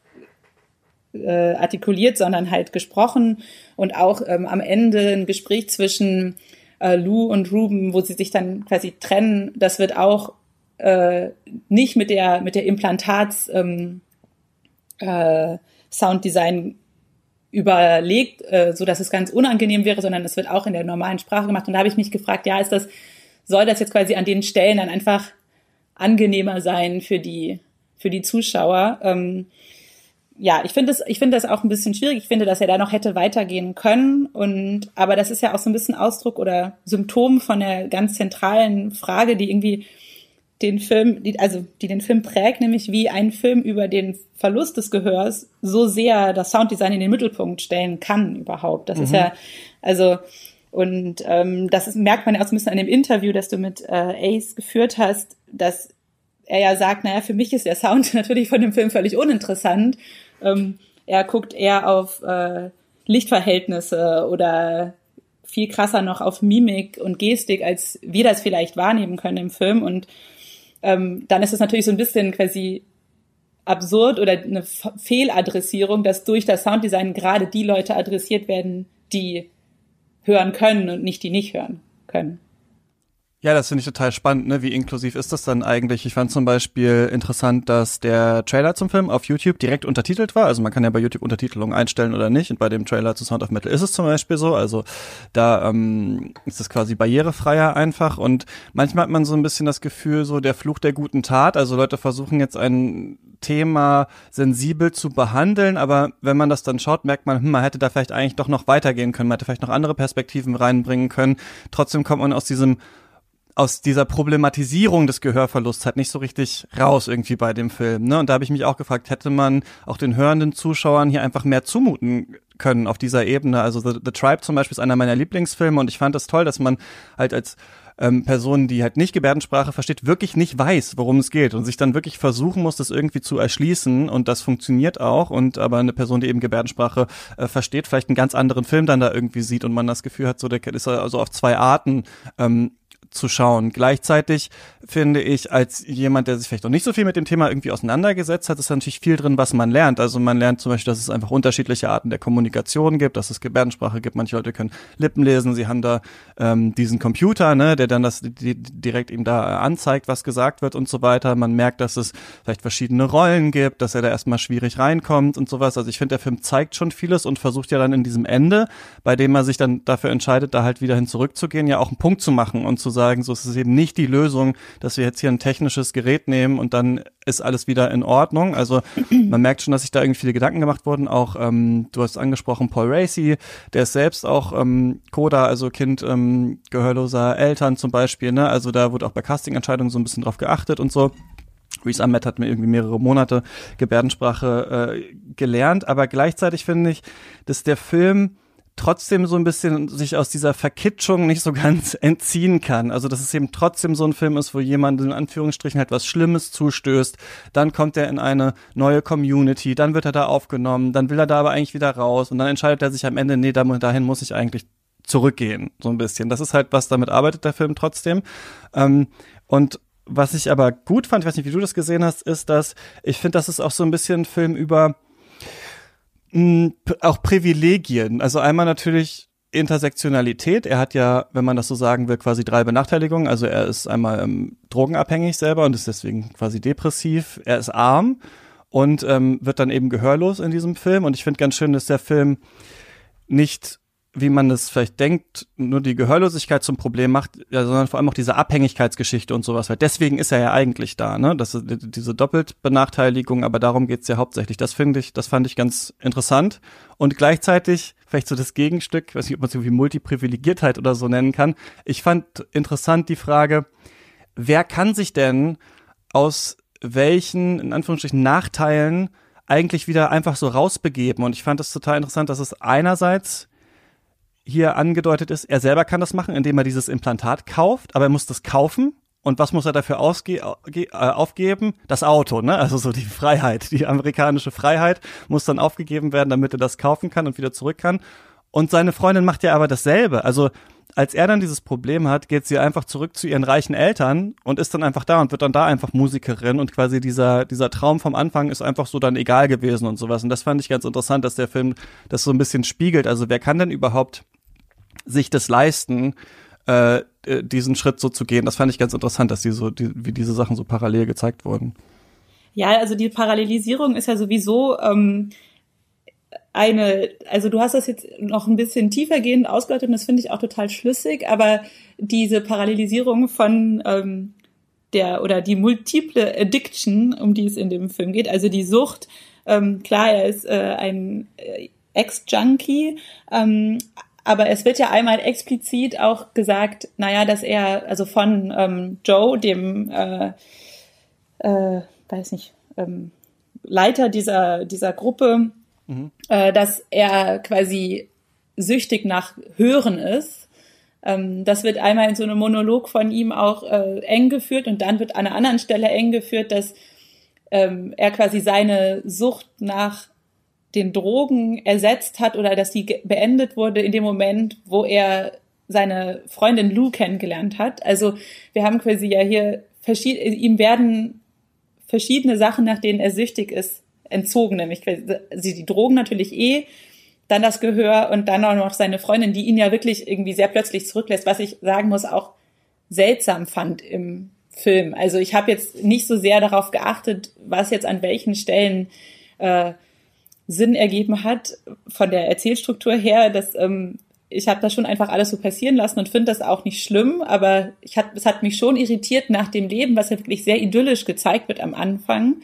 äh, artikuliert, sondern halt gesprochen und auch ähm, am Ende ein Gespräch zwischen äh, Lou und Ruben, wo sie sich dann quasi trennen, das wird auch äh, nicht mit der mit der Implantats ähm, äh, Sounddesign überlegt, äh, so dass es ganz unangenehm wäre, sondern es wird auch in der normalen Sprache gemacht. Und da habe ich mich gefragt, ja, ist das soll das jetzt quasi an den Stellen dann einfach angenehmer sein für die für die Zuschauer? Ähm, ja, ich finde das, ich finde das auch ein bisschen schwierig. Ich finde, dass er da noch hätte weitergehen können. Und, aber das ist ja auch so ein bisschen Ausdruck oder Symptom von der ganz zentralen Frage, die irgendwie den Film, die, also die den Film prägt, nämlich wie ein Film über den Verlust des Gehörs so sehr das Sounddesign in den Mittelpunkt stellen kann überhaupt. Das mhm. ist ja, also und ähm, das ist, merkt man ja auch ein bisschen an dem Interview, das du mit äh, Ace geführt hast, dass er ja sagt, naja, für mich ist der Sound natürlich von dem Film völlig uninteressant. Ähm, er guckt eher auf äh, Lichtverhältnisse oder viel krasser noch auf Mimik und Gestik, als wir das vielleicht wahrnehmen können im Film. Und ähm, dann ist es natürlich so ein bisschen quasi absurd oder eine Fehladressierung, dass durch das Sounddesign gerade die Leute adressiert werden, die hören können und nicht die nicht hören können. Ja, das finde ich total spannend, ne? Wie inklusiv ist das dann eigentlich? Ich fand zum Beispiel interessant, dass der Trailer zum Film auf YouTube direkt untertitelt war. Also man kann ja bei YouTube Untertitelung einstellen oder nicht. Und bei dem Trailer zu Sound of Metal ist es zum Beispiel so. Also da ähm, ist es quasi barrierefreier einfach. Und manchmal hat man so ein bisschen das Gefühl, so der Fluch der guten Tat. Also Leute versuchen jetzt ein Thema sensibel zu behandeln, aber wenn man das dann schaut, merkt man, hm, man hätte da vielleicht eigentlich doch noch weitergehen können, man hätte vielleicht noch andere Perspektiven reinbringen können. Trotzdem kommt man aus diesem aus dieser Problematisierung des Gehörverlusts halt nicht so richtig raus irgendwie bei dem Film. Ne? Und da habe ich mich auch gefragt, hätte man auch den hörenden Zuschauern hier einfach mehr zumuten können auf dieser Ebene. Also The, The Tribe zum Beispiel ist einer meiner Lieblingsfilme und ich fand das toll, dass man halt als ähm, Person, die halt nicht Gebärdensprache versteht, wirklich nicht weiß, worum es geht und sich dann wirklich versuchen muss, das irgendwie zu erschließen und das funktioniert auch und aber eine Person, die eben Gebärdensprache äh, versteht, vielleicht einen ganz anderen Film dann da irgendwie sieht und man das Gefühl hat, so der ist also auf zwei Arten ähm, zu schauen. Gleichzeitig finde ich, als jemand, der sich vielleicht noch nicht so viel mit dem Thema irgendwie auseinandergesetzt hat, ist natürlich viel drin, was man lernt. Also man lernt zum Beispiel, dass es einfach unterschiedliche Arten der Kommunikation gibt, dass es Gebärdensprache gibt. Manche Leute können Lippen lesen, sie haben da ähm, diesen Computer, ne, der dann das die, direkt ihm da anzeigt, was gesagt wird und so weiter. Man merkt, dass es vielleicht verschiedene Rollen gibt, dass er da erstmal schwierig reinkommt und sowas. Also ich finde, der Film zeigt schon vieles und versucht ja dann in diesem Ende, bei dem er sich dann dafür entscheidet, da halt wieder hin zurückzugehen, ja auch einen Punkt zu machen und zu sagen, sagen, so ist es eben nicht die Lösung, dass wir jetzt hier ein technisches Gerät nehmen und dann ist alles wieder in Ordnung. Also man merkt schon, dass sich da irgendwie viele Gedanken gemacht wurden. Auch ähm, du hast angesprochen Paul Racy, der ist selbst auch ähm, Coda, also Kind ähm, gehörloser Eltern zum Beispiel. Ne? Also da wurde auch bei Castingentscheidungen so ein bisschen drauf geachtet und so. Reese Ahmed hat mir irgendwie mehrere Monate Gebärdensprache äh, gelernt, aber gleichzeitig finde ich, dass der Film trotzdem so ein bisschen sich aus dieser Verkitschung nicht so ganz entziehen kann. Also dass es eben trotzdem so ein Film ist, wo jemand in Anführungsstrichen halt was Schlimmes zustößt, dann kommt er in eine neue Community, dann wird er da aufgenommen, dann will er da aber eigentlich wieder raus und dann entscheidet er sich am Ende, nee, dahin muss ich eigentlich zurückgehen, so ein bisschen. Das ist halt, was damit arbeitet der Film trotzdem. Ähm, und was ich aber gut fand, ich weiß nicht, wie du das gesehen hast, ist, dass ich finde, das ist auch so ein bisschen ein Film über mh, auch Privilegien. Also einmal natürlich Intersektionalität. Er hat ja, wenn man das so sagen will, quasi drei Benachteiligungen. Also er ist einmal ähm, drogenabhängig selber und ist deswegen quasi depressiv. Er ist arm und ähm, wird dann eben gehörlos in diesem Film. Und ich finde ganz schön, dass der Film nicht wie man es vielleicht denkt, nur die Gehörlosigkeit zum Problem macht, ja, sondern vor allem auch diese Abhängigkeitsgeschichte und sowas. Weil deswegen ist er ja eigentlich da, ne? Das ist diese Doppeltbenachteiligung, aber darum geht's ja hauptsächlich. Das finde ich, das fand ich ganz interessant. Und gleichzeitig, vielleicht so das Gegenstück, weiß nicht, ob man es irgendwie Multiprivilegiertheit oder so nennen kann. Ich fand interessant die Frage, wer kann sich denn aus welchen, in Anführungsstrichen, Nachteilen eigentlich wieder einfach so rausbegeben? Und ich fand es total interessant, dass es einerseits hier angedeutet ist, er selber kann das machen, indem er dieses Implantat kauft, aber er muss das kaufen. Und was muss er dafür ausge äh, aufgeben? Das Auto, ne? Also so die Freiheit, die amerikanische Freiheit muss dann aufgegeben werden, damit er das kaufen kann und wieder zurück kann. Und seine Freundin macht ja aber dasselbe. Also als er dann dieses Problem hat, geht sie einfach zurück zu ihren reichen Eltern und ist dann einfach da und wird dann da einfach Musikerin und quasi dieser, dieser Traum vom Anfang ist einfach so dann egal gewesen und sowas. Und das fand ich ganz interessant, dass der Film das so ein bisschen spiegelt. Also wer kann denn überhaupt sich das leisten, äh, diesen Schritt so zu gehen. Das fand ich ganz interessant, dass die so, die, wie diese Sachen so parallel gezeigt wurden. Ja, also die Parallelisierung ist ja sowieso ähm, eine, also du hast das jetzt noch ein bisschen tiefergehend ausgedeutet und das finde ich auch total schlüssig, aber diese Parallelisierung von ähm, der oder die multiple Addiction, um die es in dem Film geht, also die Sucht, ähm, klar, er ist äh, ein äh, Ex-Junkie, ähm, aber es wird ja einmal explizit auch gesagt, naja, dass er, also von ähm, Joe, dem, äh, äh, weiß nicht, ähm, Leiter dieser, dieser Gruppe, mhm. äh, dass er quasi süchtig nach Hören ist. Ähm, das wird einmal in so einem Monolog von ihm auch äh, eng geführt und dann wird an einer anderen Stelle eng geführt, dass ähm, er quasi seine Sucht nach den Drogen ersetzt hat oder dass die beendet wurde in dem Moment, wo er seine Freundin Lou kennengelernt hat. Also wir haben quasi ja hier verschiedene, ihm werden verschiedene Sachen, nach denen er süchtig ist, entzogen, nämlich quasi die Drogen natürlich eh, dann das Gehör und dann auch noch seine Freundin, die ihn ja wirklich irgendwie sehr plötzlich zurücklässt, was ich sagen muss, auch seltsam fand im Film. Also ich habe jetzt nicht so sehr darauf geachtet, was jetzt an welchen Stellen äh, Sinn ergeben hat von der Erzählstruktur her, dass ähm, ich habe das schon einfach alles so passieren lassen und finde das auch nicht schlimm, aber ich hat, es hat mich schon irritiert nach dem Leben, was ja wirklich sehr idyllisch gezeigt wird am Anfang.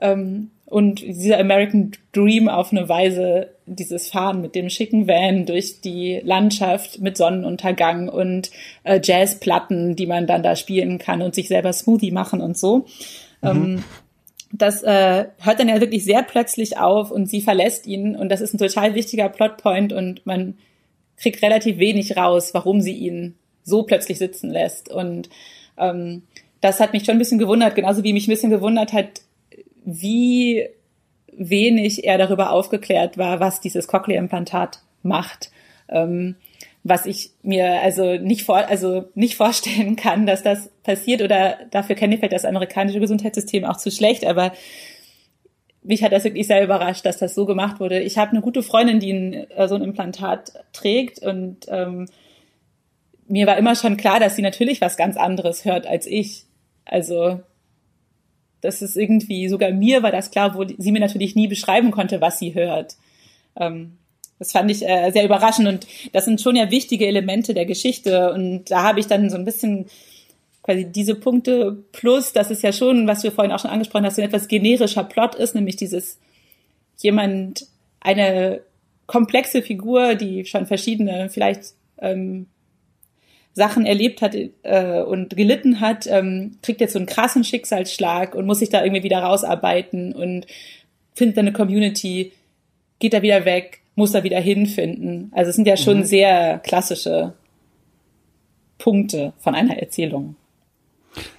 Ähm, und dieser American Dream auf eine Weise, dieses Fahren mit dem schicken Van durch die Landschaft mit Sonnenuntergang und äh, Jazzplatten, die man dann da spielen kann und sich selber Smoothie machen und so. Mhm. Ähm, das äh, hört dann ja wirklich sehr plötzlich auf und sie verlässt ihn und das ist ein total wichtiger Plotpoint und man kriegt relativ wenig raus, warum sie ihn so plötzlich sitzen lässt und ähm, das hat mich schon ein bisschen gewundert, genauso wie mich ein bisschen gewundert hat, wie wenig er darüber aufgeklärt war, was dieses Cochlea-Implantat macht. Ähm, was ich mir also nicht vor, also nicht vorstellen kann, dass das passiert oder dafür kenne ich vielleicht das amerikanische Gesundheitssystem auch zu schlecht, aber mich hat das wirklich sehr überrascht, dass das so gemacht wurde. Ich habe eine gute Freundin, die ein, äh, so ein Implantat trägt und ähm, mir war immer schon klar, dass sie natürlich was ganz anderes hört als ich. Also das ist irgendwie, sogar mir war das klar, wo sie mir natürlich nie beschreiben konnte, was sie hört. Ähm, das fand ich äh, sehr überraschend und das sind schon ja wichtige Elemente der Geschichte und da habe ich dann so ein bisschen quasi diese Punkte plus, das ist ja schon, was du vorhin auch schon angesprochen hast, so ein etwas generischer Plot ist, nämlich dieses jemand, eine komplexe Figur, die schon verschiedene vielleicht ähm, Sachen erlebt hat äh, und gelitten hat, ähm, kriegt jetzt so einen krassen Schicksalsschlag und muss sich da irgendwie wieder rausarbeiten und findet eine Community, geht da wieder weg, muss er wieder hinfinden. Also es sind ja schon mhm. sehr klassische Punkte von einer Erzählung.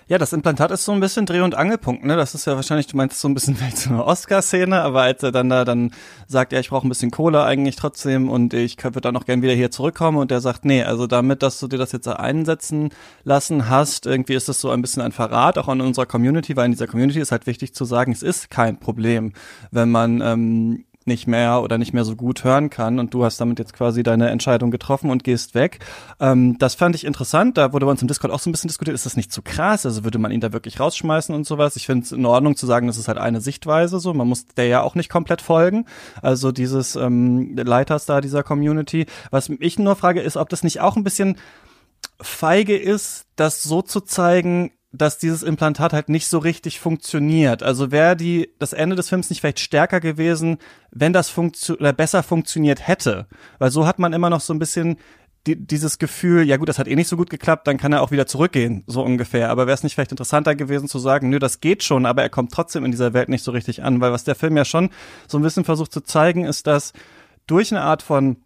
Ja, das Implantat ist so ein bisschen Dreh- und Angelpunkt, ne? Das ist ja wahrscheinlich, du meinst so ein bisschen vielleicht so eine Oscar-Szene, aber als er dann da dann sagt, ja, ich brauche ein bisschen Kohle eigentlich trotzdem und ich würde dann noch gern wieder hier zurückkommen und der sagt, nee, also damit, dass du dir das jetzt einsetzen lassen hast, irgendwie ist das so ein bisschen ein Verrat auch an unserer Community, weil in dieser Community ist halt wichtig zu sagen, es ist kein Problem, wenn man ähm, nicht mehr oder nicht mehr so gut hören kann und du hast damit jetzt quasi deine Entscheidung getroffen und gehst weg. Ähm, das fand ich interessant, da wurde bei uns im Discord auch so ein bisschen diskutiert, ist das nicht zu krass, also würde man ihn da wirklich rausschmeißen und sowas. Ich finde es in Ordnung zu sagen, das ist halt eine Sichtweise so, man muss der ja auch nicht komplett folgen, also dieses ähm, Leiters da dieser Community. Was ich nur frage ist, ob das nicht auch ein bisschen feige ist, das so zu zeigen, dass dieses Implantat halt nicht so richtig funktioniert. Also wäre die das Ende des Films nicht vielleicht stärker gewesen, wenn das funktio oder besser funktioniert hätte, weil so hat man immer noch so ein bisschen die, dieses Gefühl, ja gut, das hat eh nicht so gut geklappt, dann kann er auch wieder zurückgehen, so ungefähr. Aber wäre es nicht vielleicht interessanter gewesen zu sagen, nö, das geht schon, aber er kommt trotzdem in dieser Welt nicht so richtig an, weil was der Film ja schon so ein bisschen versucht zu zeigen, ist, dass durch eine Art von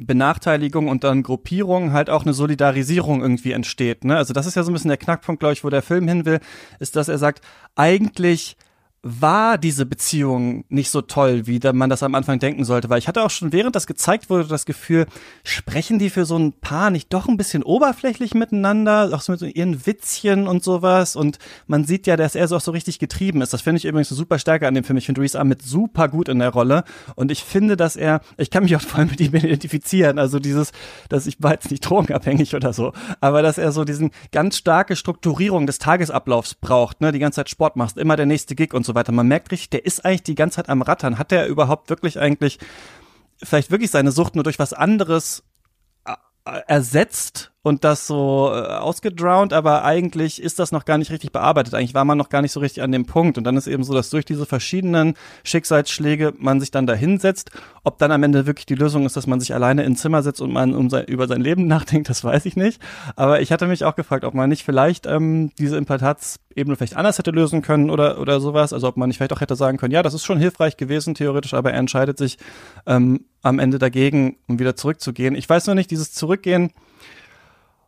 Benachteiligung und dann Gruppierung halt auch eine Solidarisierung irgendwie entsteht. Ne? Also das ist ja so ein bisschen der Knackpunkt, glaube ich, wo der Film hin will, ist, dass er sagt, eigentlich war diese Beziehung nicht so toll, wie man das am Anfang denken sollte, weil ich hatte auch schon während das gezeigt wurde das Gefühl, sprechen die für so ein Paar nicht doch ein bisschen oberflächlich miteinander, auch so mit ihren Witzchen und sowas? Und man sieht ja, dass er so auch so richtig getrieben ist. Das finde ich übrigens so super stärker an dem Film. Ich finde Reese Ahmed super gut in der Rolle. Und ich finde, dass er, ich kann mich auch voll mit ihm identifizieren, also dieses, dass ich war jetzt nicht drogenabhängig oder so, aber dass er so diesen ganz starke Strukturierung des Tagesablaufs braucht, ne, die ganze Zeit Sport machst, immer der nächste Gig und so weiter. Man merkt richtig, der ist eigentlich die ganze Zeit am Rattern. Hat der überhaupt wirklich eigentlich vielleicht wirklich seine Sucht nur durch was anderes äh, ersetzt und das so äh, ausgedrowned, aber eigentlich ist das noch gar nicht richtig bearbeitet. Eigentlich war man noch gar nicht so richtig an dem Punkt. Und dann ist eben so, dass durch diese verschiedenen Schicksalsschläge man sich dann da hinsetzt. Ob dann am Ende wirklich die Lösung ist, dass man sich alleine ins Zimmer setzt und man um sein, über sein Leben nachdenkt, das weiß ich nicht. Aber ich hatte mich auch gefragt, ob man nicht vielleicht ähm, diese Implantatsebene vielleicht anders hätte lösen können oder, oder sowas. Also ob man nicht vielleicht auch hätte sagen können, ja, das ist schon hilfreich gewesen, theoretisch, aber er entscheidet sich ähm, am Ende dagegen, um wieder zurückzugehen. Ich weiß noch nicht, dieses Zurückgehen,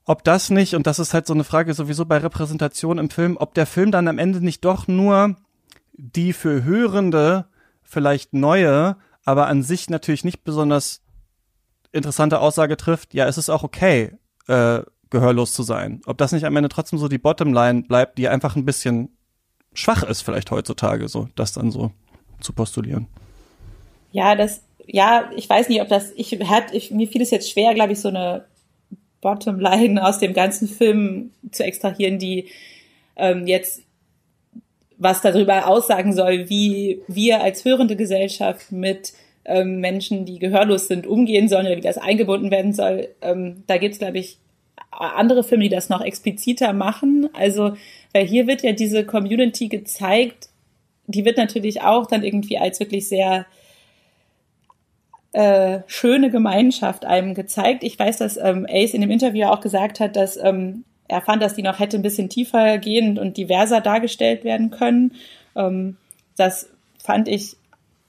ob das nicht, und das ist halt so eine Frage sowieso bei Repräsentation im Film, ob der Film dann am Ende nicht doch nur die für Hörende vielleicht neue, aber an sich natürlich nicht besonders interessante Aussage trifft, ja, es ist auch okay, äh, gehörlos zu sein. Ob das nicht am Ende trotzdem so die Bottomline bleibt, die einfach ein bisschen schwach ist vielleicht heutzutage, so das dann so zu postulieren. Ja, das, ja, ich weiß nicht, ob das, ich, hat, ich, mir fiel es jetzt schwer, glaube ich, so eine Bottomline aus dem ganzen Film zu extrahieren, die ähm, jetzt was darüber aussagen soll, wie wir als hörende Gesellschaft mit ähm, Menschen, die gehörlos sind, umgehen sollen oder wie das eingebunden werden soll. Ähm, da gibt es, glaube ich, andere Filme, die das noch expliziter machen. Also, weil hier wird ja diese Community gezeigt, die wird natürlich auch dann irgendwie als wirklich sehr äh, schöne Gemeinschaft einem gezeigt. Ich weiß, dass ähm, Ace in dem Interview auch gesagt hat, dass ähm, er fand, dass die noch hätte ein bisschen tiefer gehend und diverser dargestellt werden können. Ähm, das fand ich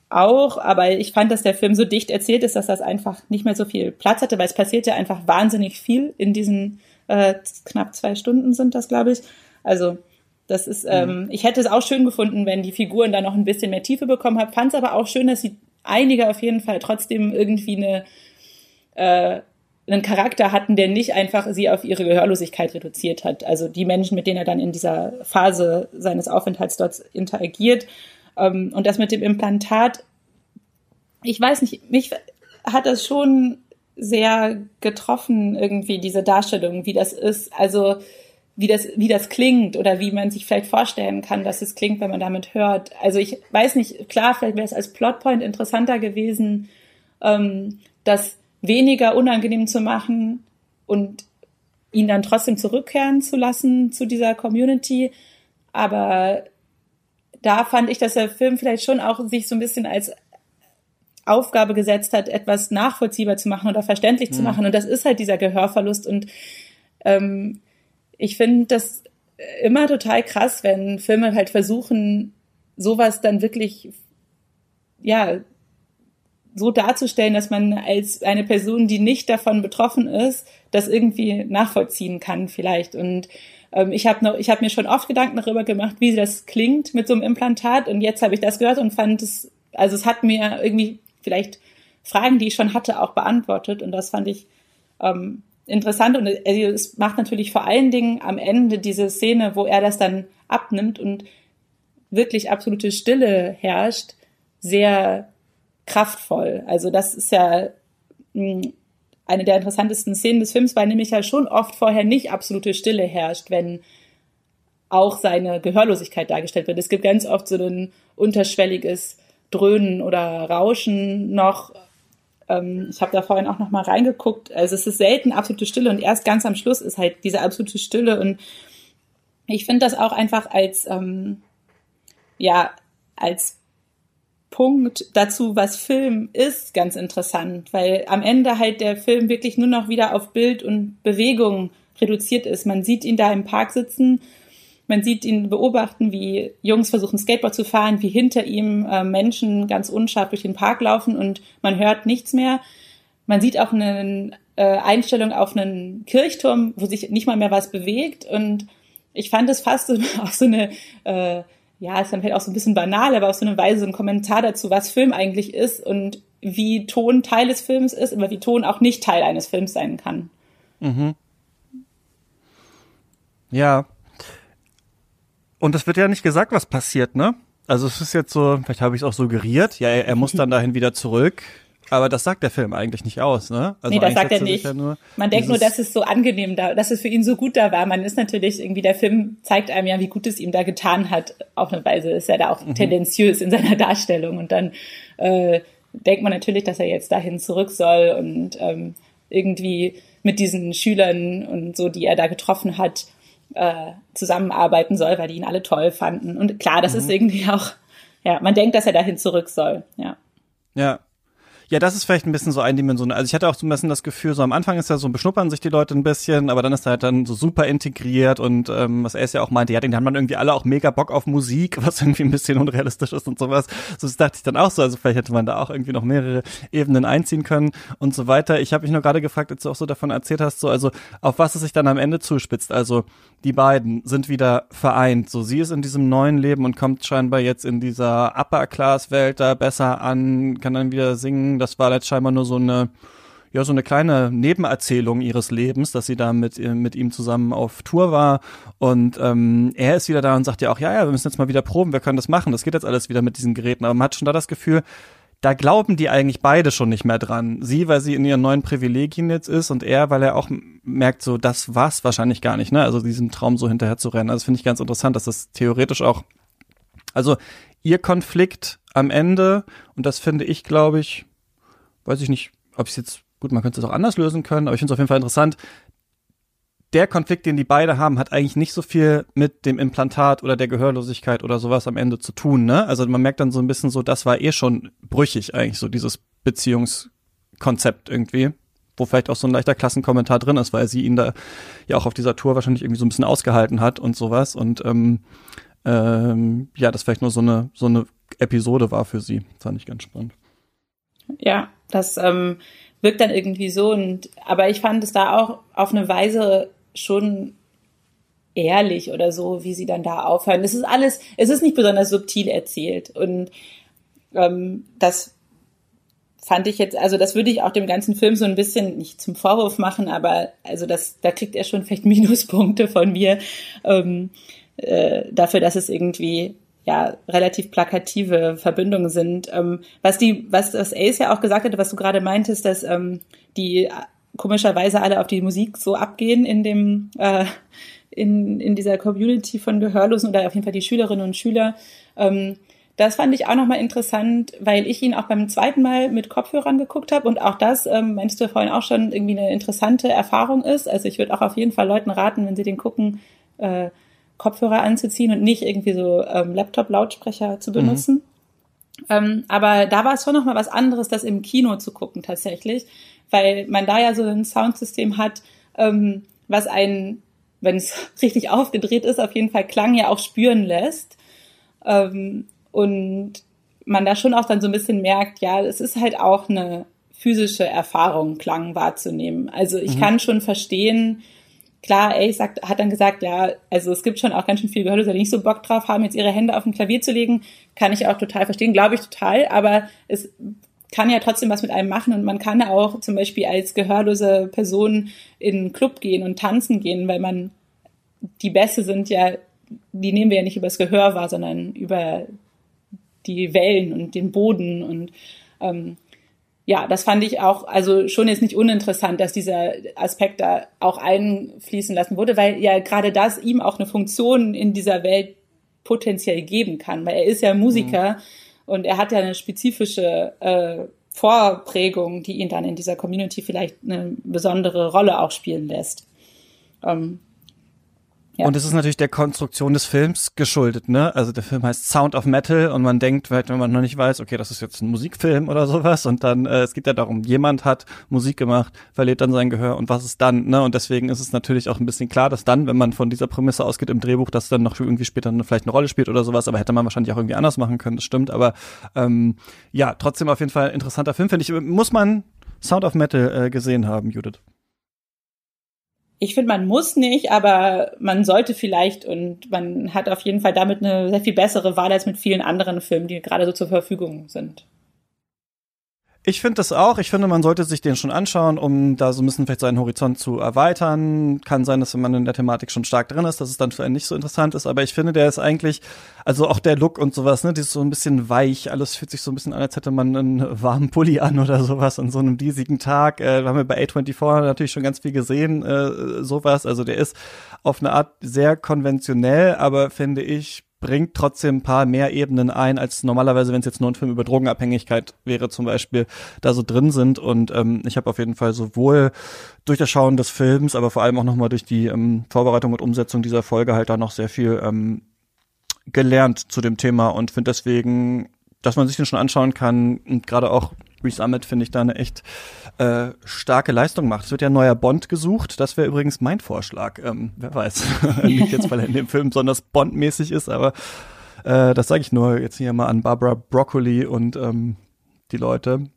auch, aber ich fand, dass der Film so dicht erzählt ist, dass das einfach nicht mehr so viel Platz hatte, weil es passiert ja einfach wahnsinnig viel in diesen äh, knapp zwei Stunden sind das, glaube ich. Also das ist, ähm, mhm. ich hätte es auch schön gefunden, wenn die Figuren da noch ein bisschen mehr Tiefe bekommen haben. Fand es aber auch schön, dass sie einige auf jeden Fall trotzdem irgendwie eine, äh, einen Charakter hatten, der nicht einfach sie auf ihre Gehörlosigkeit reduziert hat. Also die Menschen, mit denen er dann in dieser Phase seines Aufenthalts dort interagiert. Ähm, und das mit dem Implantat, ich weiß nicht, mich hat das schon sehr getroffen, irgendwie diese Darstellung, wie das ist. Also wie das, wie das klingt oder wie man sich vielleicht vorstellen kann, dass es klingt, wenn man damit hört. Also ich weiß nicht, klar, vielleicht wäre es als Plotpoint interessanter gewesen, ähm, das weniger unangenehm zu machen und ihn dann trotzdem zurückkehren zu lassen zu dieser Community. Aber da fand ich, dass der Film vielleicht schon auch sich so ein bisschen als Aufgabe gesetzt hat, etwas nachvollziehbar zu machen oder verständlich mhm. zu machen. Und das ist halt dieser Gehörverlust. Und ähm, ich finde das immer total krass, wenn Filme halt versuchen, sowas dann wirklich, ja, so darzustellen, dass man als eine Person, die nicht davon betroffen ist, das irgendwie nachvollziehen kann vielleicht. Und ähm, ich habe habe mir schon oft Gedanken darüber gemacht, wie das klingt mit so einem Implantat. Und jetzt habe ich das gehört und fand es, also es hat mir irgendwie vielleicht Fragen, die ich schon hatte, auch beantwortet. Und das fand ich ähm, interessant. Und also es macht natürlich vor allen Dingen am Ende diese Szene, wo er das dann abnimmt und wirklich absolute Stille herrscht, sehr kraftvoll. Also das ist ja hm, eine der interessantesten Szenen des Films, weil nämlich ja schon oft vorher nicht absolute Stille herrscht, wenn auch seine Gehörlosigkeit dargestellt wird. Es gibt ganz oft so ein unterschwelliges Dröhnen oder Rauschen noch. Ähm, ich habe da vorhin auch noch mal reingeguckt. Also es ist selten absolute Stille und erst ganz am Schluss ist halt diese absolute Stille und ich finde das auch einfach als ähm, ja als Punkt dazu, was Film ist, ganz interessant, weil am Ende halt der Film wirklich nur noch wieder auf Bild und Bewegung reduziert ist. Man sieht ihn da im Park sitzen, man sieht ihn beobachten, wie Jungs versuchen Skateboard zu fahren, wie hinter ihm äh, Menschen ganz unscharf durch den Park laufen und man hört nichts mehr. Man sieht auch eine äh, Einstellung auf einen Kirchturm, wo sich nicht mal mehr was bewegt und ich fand es fast so, auch so eine äh, ja, ist dann vielleicht auch so ein bisschen banal, aber auf so eine Weise so ein Kommentar dazu, was Film eigentlich ist und wie Ton Teil des Films ist, aber wie Ton auch nicht Teil eines Films sein kann. Mhm. Ja. Und es wird ja nicht gesagt, was passiert, ne? Also es ist jetzt so, vielleicht habe ich es auch suggeriert, ja, er, er muss dann dahin wieder zurück. Aber das sagt der Film eigentlich nicht aus, ne? Also nee, das sagt er nicht. Ja man denkt nur, dass es so angenehm da, dass es für ihn so gut da war. Man ist natürlich irgendwie, der Film zeigt einem ja, wie gut es ihm da getan hat. Auf eine Weise ist er da auch mhm. tendenziös in seiner Darstellung. Und dann äh, denkt man natürlich, dass er jetzt dahin zurück soll und ähm, irgendwie mit diesen Schülern und so, die er da getroffen hat, äh, zusammenarbeiten soll, weil die ihn alle toll fanden. Und klar, das mhm. ist irgendwie auch, ja, man denkt, dass er dahin zurück soll, ja. Ja, ja, das ist vielleicht ein bisschen so eindimensional. Also ich hatte auch so ein bisschen das Gefühl, so am Anfang ist ja so, beschnuppern sich die Leute ein bisschen, aber dann ist er halt dann so super integriert und ähm, was er es ja auch meinte, ja, den haben dann irgendwie alle auch mega Bock auf Musik, was irgendwie ein bisschen unrealistisch ist und sowas. So das dachte ich dann auch so, also vielleicht hätte man da auch irgendwie noch mehrere Ebenen einziehen können und so weiter. Ich habe mich nur gerade gefragt, als du auch so davon erzählt hast, so also auf was es sich dann am Ende zuspitzt. Also die beiden sind wieder vereint. So sie ist in diesem neuen Leben und kommt scheinbar jetzt in dieser Upper Class Welt da besser an, kann dann wieder singen das war jetzt scheinbar nur so eine, ja, so eine kleine Nebenerzählung ihres Lebens, dass sie da mit, mit ihm zusammen auf Tour war. Und ähm, er ist wieder da und sagt ja auch, ja, ja, wir müssen jetzt mal wieder proben, wir können das machen, das geht jetzt alles wieder mit diesen Geräten. Aber man hat schon da das Gefühl, da glauben die eigentlich beide schon nicht mehr dran. Sie, weil sie in ihren neuen Privilegien jetzt ist und er, weil er auch merkt, so, das war's wahrscheinlich gar nicht, ne? Also diesen Traum so hinterher zu rennen. Also finde ich ganz interessant, dass das theoretisch auch, also ihr Konflikt am Ende, und das finde ich, glaube ich, weiß ich nicht, ob es jetzt, gut, man könnte es auch anders lösen können, aber ich finde es auf jeden Fall interessant. Der Konflikt, den die beide haben, hat eigentlich nicht so viel mit dem Implantat oder der Gehörlosigkeit oder sowas am Ende zu tun, ne? Also man merkt dann so ein bisschen so, das war eh schon brüchig eigentlich, so dieses Beziehungskonzept irgendwie wo vielleicht auch so ein leichter Klassenkommentar drin ist, weil sie ihn da ja auch auf dieser Tour wahrscheinlich irgendwie so ein bisschen ausgehalten hat und sowas. Und ähm, ähm, ja, das vielleicht nur so eine, so eine Episode war für sie. Fand ich ganz spannend. Ja, das ähm, wirkt dann irgendwie so. Und aber ich fand es da auch auf eine Weise schon ehrlich oder so, wie sie dann da aufhören. Es ist alles, es ist nicht besonders subtil erzählt. Und ähm, das fand ich jetzt, also das würde ich auch dem ganzen Film so ein bisschen nicht zum Vorwurf machen, aber also das, da kriegt er schon vielleicht Minuspunkte von mir ähm, äh, dafür, dass es irgendwie ja relativ plakative Verbindungen sind. Ähm, was die, was das Ace ja auch gesagt hatte, was du gerade meintest, dass ähm, die komischerweise alle auf die Musik so abgehen in dem äh, in, in dieser Community von Gehörlosen oder auf jeden Fall die Schülerinnen und Schüler. Ähm, das fand ich auch nochmal interessant, weil ich ihn auch beim zweiten Mal mit Kopfhörern geguckt habe und auch das, ähm, meinst du vorhin auch schon, irgendwie eine interessante Erfahrung ist. Also ich würde auch auf jeden Fall Leuten raten, wenn sie den gucken, äh, Kopfhörer anzuziehen und nicht irgendwie so ähm, Laptop-Lautsprecher zu benutzen. Mhm. Ähm, aber da war es schon noch mal was anderes, das im Kino zu gucken tatsächlich, weil man da ja so ein Soundsystem hat, ähm, was einen, wenn es richtig aufgedreht ist, auf jeden Fall Klang ja auch spüren lässt. Ähm, und man da schon auch dann so ein bisschen merkt, ja, es ist halt auch eine physische Erfahrung, Klang wahrzunehmen. Also ich mhm. kann schon verstehen, klar, ey, sagt, hat dann gesagt, ja, also es gibt schon auch ganz schön viele Gehörlose, die nicht so Bock drauf haben, jetzt ihre Hände auf dem Klavier zu legen, kann ich auch total verstehen, glaube ich total, aber es kann ja trotzdem was mit einem machen und man kann auch zum Beispiel als gehörlose Person in einen Club gehen und tanzen gehen, weil man die Bässe sind ja, die nehmen wir ja nicht übers Gehör wahr, sondern über die Wellen und den Boden und ähm, ja, das fand ich auch, also schon jetzt nicht uninteressant, dass dieser Aspekt da auch einfließen lassen wurde, weil ja gerade das ihm auch eine Funktion in dieser Welt potenziell geben kann, weil er ist ja Musiker mhm. und er hat ja eine spezifische äh, Vorprägung, die ihn dann in dieser Community vielleicht eine besondere Rolle auch spielen lässt. Ähm, ja. Und es ist natürlich der Konstruktion des Films geschuldet, ne? Also der Film heißt Sound of Metal und man denkt, wenn man noch nicht weiß, okay, das ist jetzt ein Musikfilm oder sowas und dann, äh, es geht ja darum, jemand hat Musik gemacht, verliert dann sein Gehör und was ist dann, ne? Und deswegen ist es natürlich auch ein bisschen klar, dass dann, wenn man von dieser Prämisse ausgeht im Drehbuch, dass dann noch irgendwie später vielleicht eine Rolle spielt oder sowas, aber hätte man wahrscheinlich auch irgendwie anders machen können, das stimmt, aber ähm, ja, trotzdem auf jeden Fall interessanter Film, finde ich. Muss man Sound of Metal äh, gesehen haben, Judith? Ich finde, man muss nicht, aber man sollte vielleicht und man hat auf jeden Fall damit eine sehr viel bessere Wahl als mit vielen anderen Filmen, die gerade so zur Verfügung sind. Ich finde das auch. Ich finde, man sollte sich den schon anschauen, um da so ein bisschen vielleicht seinen Horizont zu erweitern. Kann sein, dass wenn man in der Thematik schon stark drin ist, dass es dann für einen nicht so interessant ist. Aber ich finde, der ist eigentlich, also auch der Look und sowas, ne, die ist so ein bisschen weich. Alles fühlt sich so ein bisschen an, als hätte man einen warmen Pulli an oder sowas an so einem diesigen Tag. Äh, haben wir bei A24 natürlich schon ganz viel gesehen, äh, sowas. Also der ist auf eine Art sehr konventionell, aber finde ich bringt trotzdem ein paar mehr Ebenen ein, als normalerweise, wenn es jetzt nur ein Film über Drogenabhängigkeit wäre, zum Beispiel, da so drin sind. Und ähm, ich habe auf jeden Fall sowohl durch das Schauen des Films, aber vor allem auch nochmal durch die ähm, Vorbereitung und Umsetzung dieser Folge halt da noch sehr viel ähm, gelernt zu dem Thema und finde deswegen, dass man sich den schon anschauen kann und gerade auch Reese Ahmed finde ich da eine echt äh, starke Leistung macht. Es wird ja ein neuer Bond gesucht. Das wäre übrigens mein Vorschlag. Ähm, wer weiß. Nicht jetzt, weil er in dem Film besonders Bond-mäßig ist, aber äh, das sage ich nur jetzt hier mal an Barbara Broccoli und ähm, die Leute.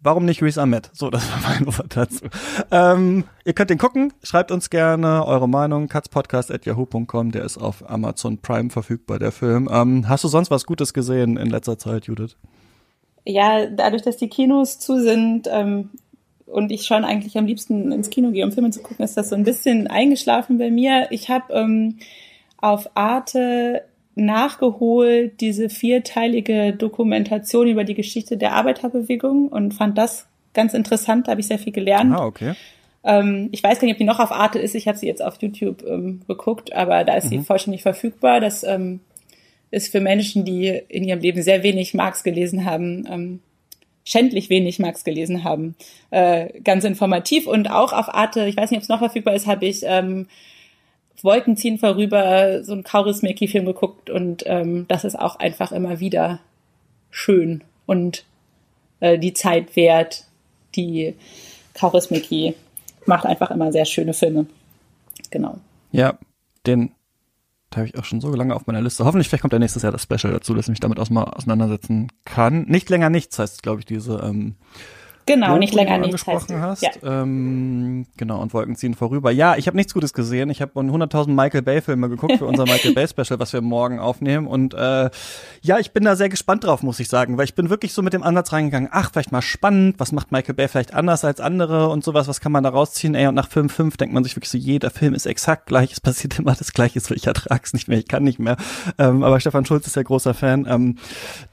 Warum nicht Reese Ahmed? So, das war mein Wort dazu. Ähm, ihr könnt den gucken. Schreibt uns gerne eure Meinung. katzpodcast.yahoo.com. Der ist auf Amazon Prime verfügbar, der Film. Ähm, hast du sonst was Gutes gesehen in letzter Zeit, Judith? Ja, dadurch, dass die Kinos zu sind ähm, und ich schon eigentlich am liebsten ins Kino gehe, um Filme zu gucken, ist das so ein bisschen eingeschlafen bei mir. Ich habe ähm, auf Arte nachgeholt diese vierteilige Dokumentation über die Geschichte der Arbeiterbewegung und fand das ganz interessant. Da habe ich sehr viel gelernt. Ah, okay. Ähm, ich weiß gar nicht, ob die noch auf Arte ist. Ich habe sie jetzt auf YouTube ähm, geguckt, aber da ist mhm. sie vollständig verfügbar. Das ähm, ist für Menschen, die in ihrem Leben sehr wenig Marx gelesen haben, ähm, schändlich wenig Marx gelesen haben, äh, ganz informativ und auch auf Arte, ich weiß nicht, ob es noch verfügbar ist, habe ich ähm, Wolken ziehen vorüber, so ein Kaurismäki-Film geguckt und ähm, das ist auch einfach immer wieder schön und äh, die Zeit wert. Die Kaurismäki macht einfach immer sehr schöne Filme. Genau. Ja, den da habe ich auch schon so lange auf meiner Liste. Hoffentlich vielleicht kommt ja nächstes Jahr das Special dazu, dass ich mich damit auch mal auseinandersetzen kann. Nicht länger nichts heißt, glaube ich, diese ähm, Genau, Doku, nicht länger nichts angesprochen heißt, hast. Ja. Ähm, genau, und Wolken ziehen vorüber. Ja, ich habe nichts Gutes gesehen. Ich habe 100.000 Michael Bay Filme geguckt für unser Michael Bay Special, was wir morgen aufnehmen. Und äh, ja, ich bin da sehr gespannt drauf, muss ich sagen, weil ich bin wirklich so mit dem Ansatz reingegangen. Ach, vielleicht mal spannend. Was macht Michael Bay vielleicht anders als andere und sowas? Was kann man da rausziehen? Ey, und nach Film 5 denkt man sich wirklich so, jeder Film ist exakt gleich. Es passiert immer das Gleiche. Ich ertrag's nicht mehr. Ich kann nicht mehr. Ähm, aber Stefan Schulz ist ja großer Fan. Ähm,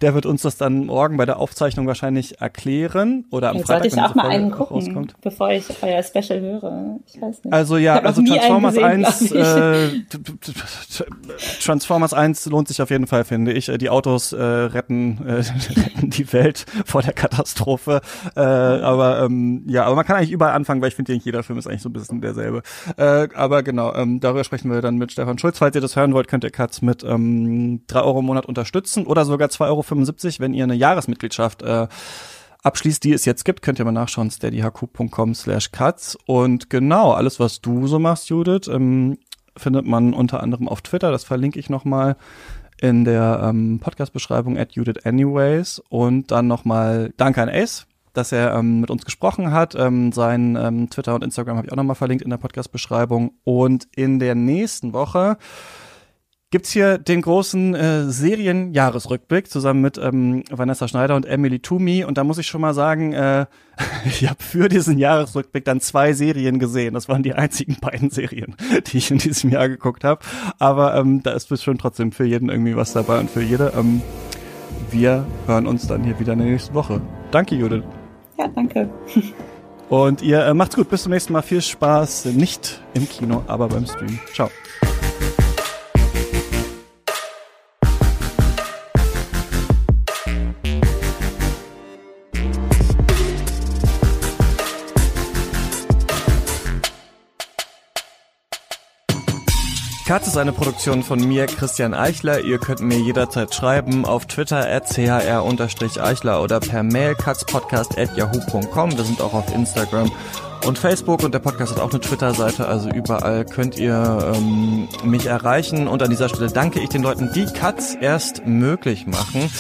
der wird uns das dann morgen bei der Aufzeichnung wahrscheinlich erklären oder am Freitag. Sollte ich auch mal einen gucken, rauskommt. bevor ich euer Special höre. Ich weiß nicht. Also ja, also Transformers gesehen, 1, äh, Transformers 1 lohnt sich auf jeden Fall, finde ich. Die Autos äh, retten, äh, retten die Welt vor der Katastrophe. Äh, aber ähm, ja, aber man kann eigentlich überall anfangen, weil ich finde, jeder Film ist eigentlich so ein bisschen derselbe. Äh, aber genau, ähm, darüber sprechen wir dann mit Stefan Schulz. Falls ihr das hören wollt, könnt ihr Katz mit ähm, 3 Euro im Monat unterstützen oder sogar 2,75 Euro, wenn ihr eine Jahresmitgliedschaft äh, abschließt, die es jetzt gibt, könnt ihr mal nachschauen, steadyhq.com slash cuts. Und genau, alles, was du so machst, Judith, ähm, findet man unter anderem auf Twitter, das verlinke ich nochmal in der ähm, Podcast-Beschreibung at Judith Anyways. Und dann nochmal Danke an Ace, dass er ähm, mit uns gesprochen hat. Ähm, sein ähm, Twitter und Instagram habe ich auch nochmal verlinkt in der Podcast-Beschreibung. Und in der nächsten Woche gibt's hier den großen äh, Serienjahresrückblick zusammen mit ähm, Vanessa Schneider und Emily Toomey. Und da muss ich schon mal sagen, äh, ich habe für diesen Jahresrückblick dann zwei Serien gesehen. Das waren die einzigen beiden Serien, die ich in diesem Jahr geguckt habe. Aber ähm, da ist bestimmt trotzdem für jeden irgendwie was dabei und für jede. Ähm, wir hören uns dann hier wieder in der nächsten Woche. Danke, Judith. Ja, danke. Und ihr äh, macht's gut. Bis zum nächsten Mal. Viel Spaß. Nicht im Kino, aber beim Stream. Ciao. Katz ist eine Produktion von mir, Christian Eichler. Ihr könnt mir jederzeit schreiben auf Twitter at chr-eichler oder per Mail katzpodcast at yahoo.com. Wir sind auch auf Instagram und Facebook und der Podcast hat auch eine Twitter-Seite, also überall könnt ihr ähm, mich erreichen. Und an dieser Stelle danke ich den Leuten, die Katz erst möglich machen.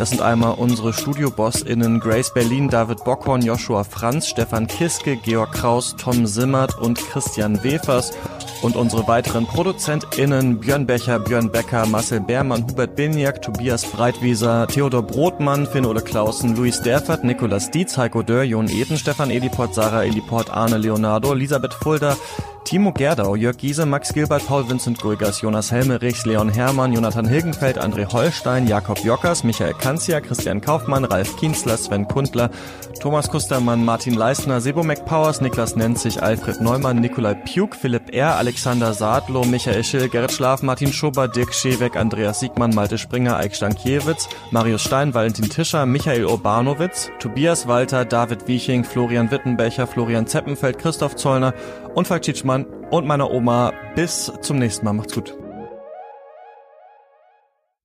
Das sind einmal unsere Studio-BossInnen Grace Berlin, David Bockhorn, Joshua Franz, Stefan Kiske, Georg Kraus, Tom Simmert und Christian Wefers. Und unsere weiteren ProduzentInnen Björn Becher, Björn Becker, Marcel Beermann, Hubert Biniak, Tobias Breitwieser, Theodor Brotmann, Finn-Ole Clausen, Luis Derfert, Nicolas Dietz, Heiko Dörr, Jon Eden, Stefan Ediport, Sarah Ediport, Arne Leonardo, Elisabeth Fulda, Timo Gerdau, Jörg Giese, Max Gilbert, Paul Vincent Guigas, Jonas Helmerichs, Leon Hermann, Jonathan Hilgenfeld, André Holstein, Jakob Jockers, Michael Kanzia, Christian Kaufmann, Ralf Kienzler, Sven Kundler, Thomas Kustermann, Martin Leistner, Sebo McPowers, Niklas Nenzig, Alfred Neumann, Nikolai Pjuk, Philipp R., Alexander Sadlo, Michael Schill, Gerrit Schlaf, Martin Schober, Dirk Scheweck, Andreas Siegmann, Malte Springer, Eik Stankiewicz, Marius Stein, Valentin Tischer, Michael Urbanowitz, Tobias Walter, David Wieching, Florian Wittenbecher, Florian Zeppenfeld, Christoph Zollner und Falk Tschitschmann und meiner Oma. Bis zum nächsten Mal. Macht's gut.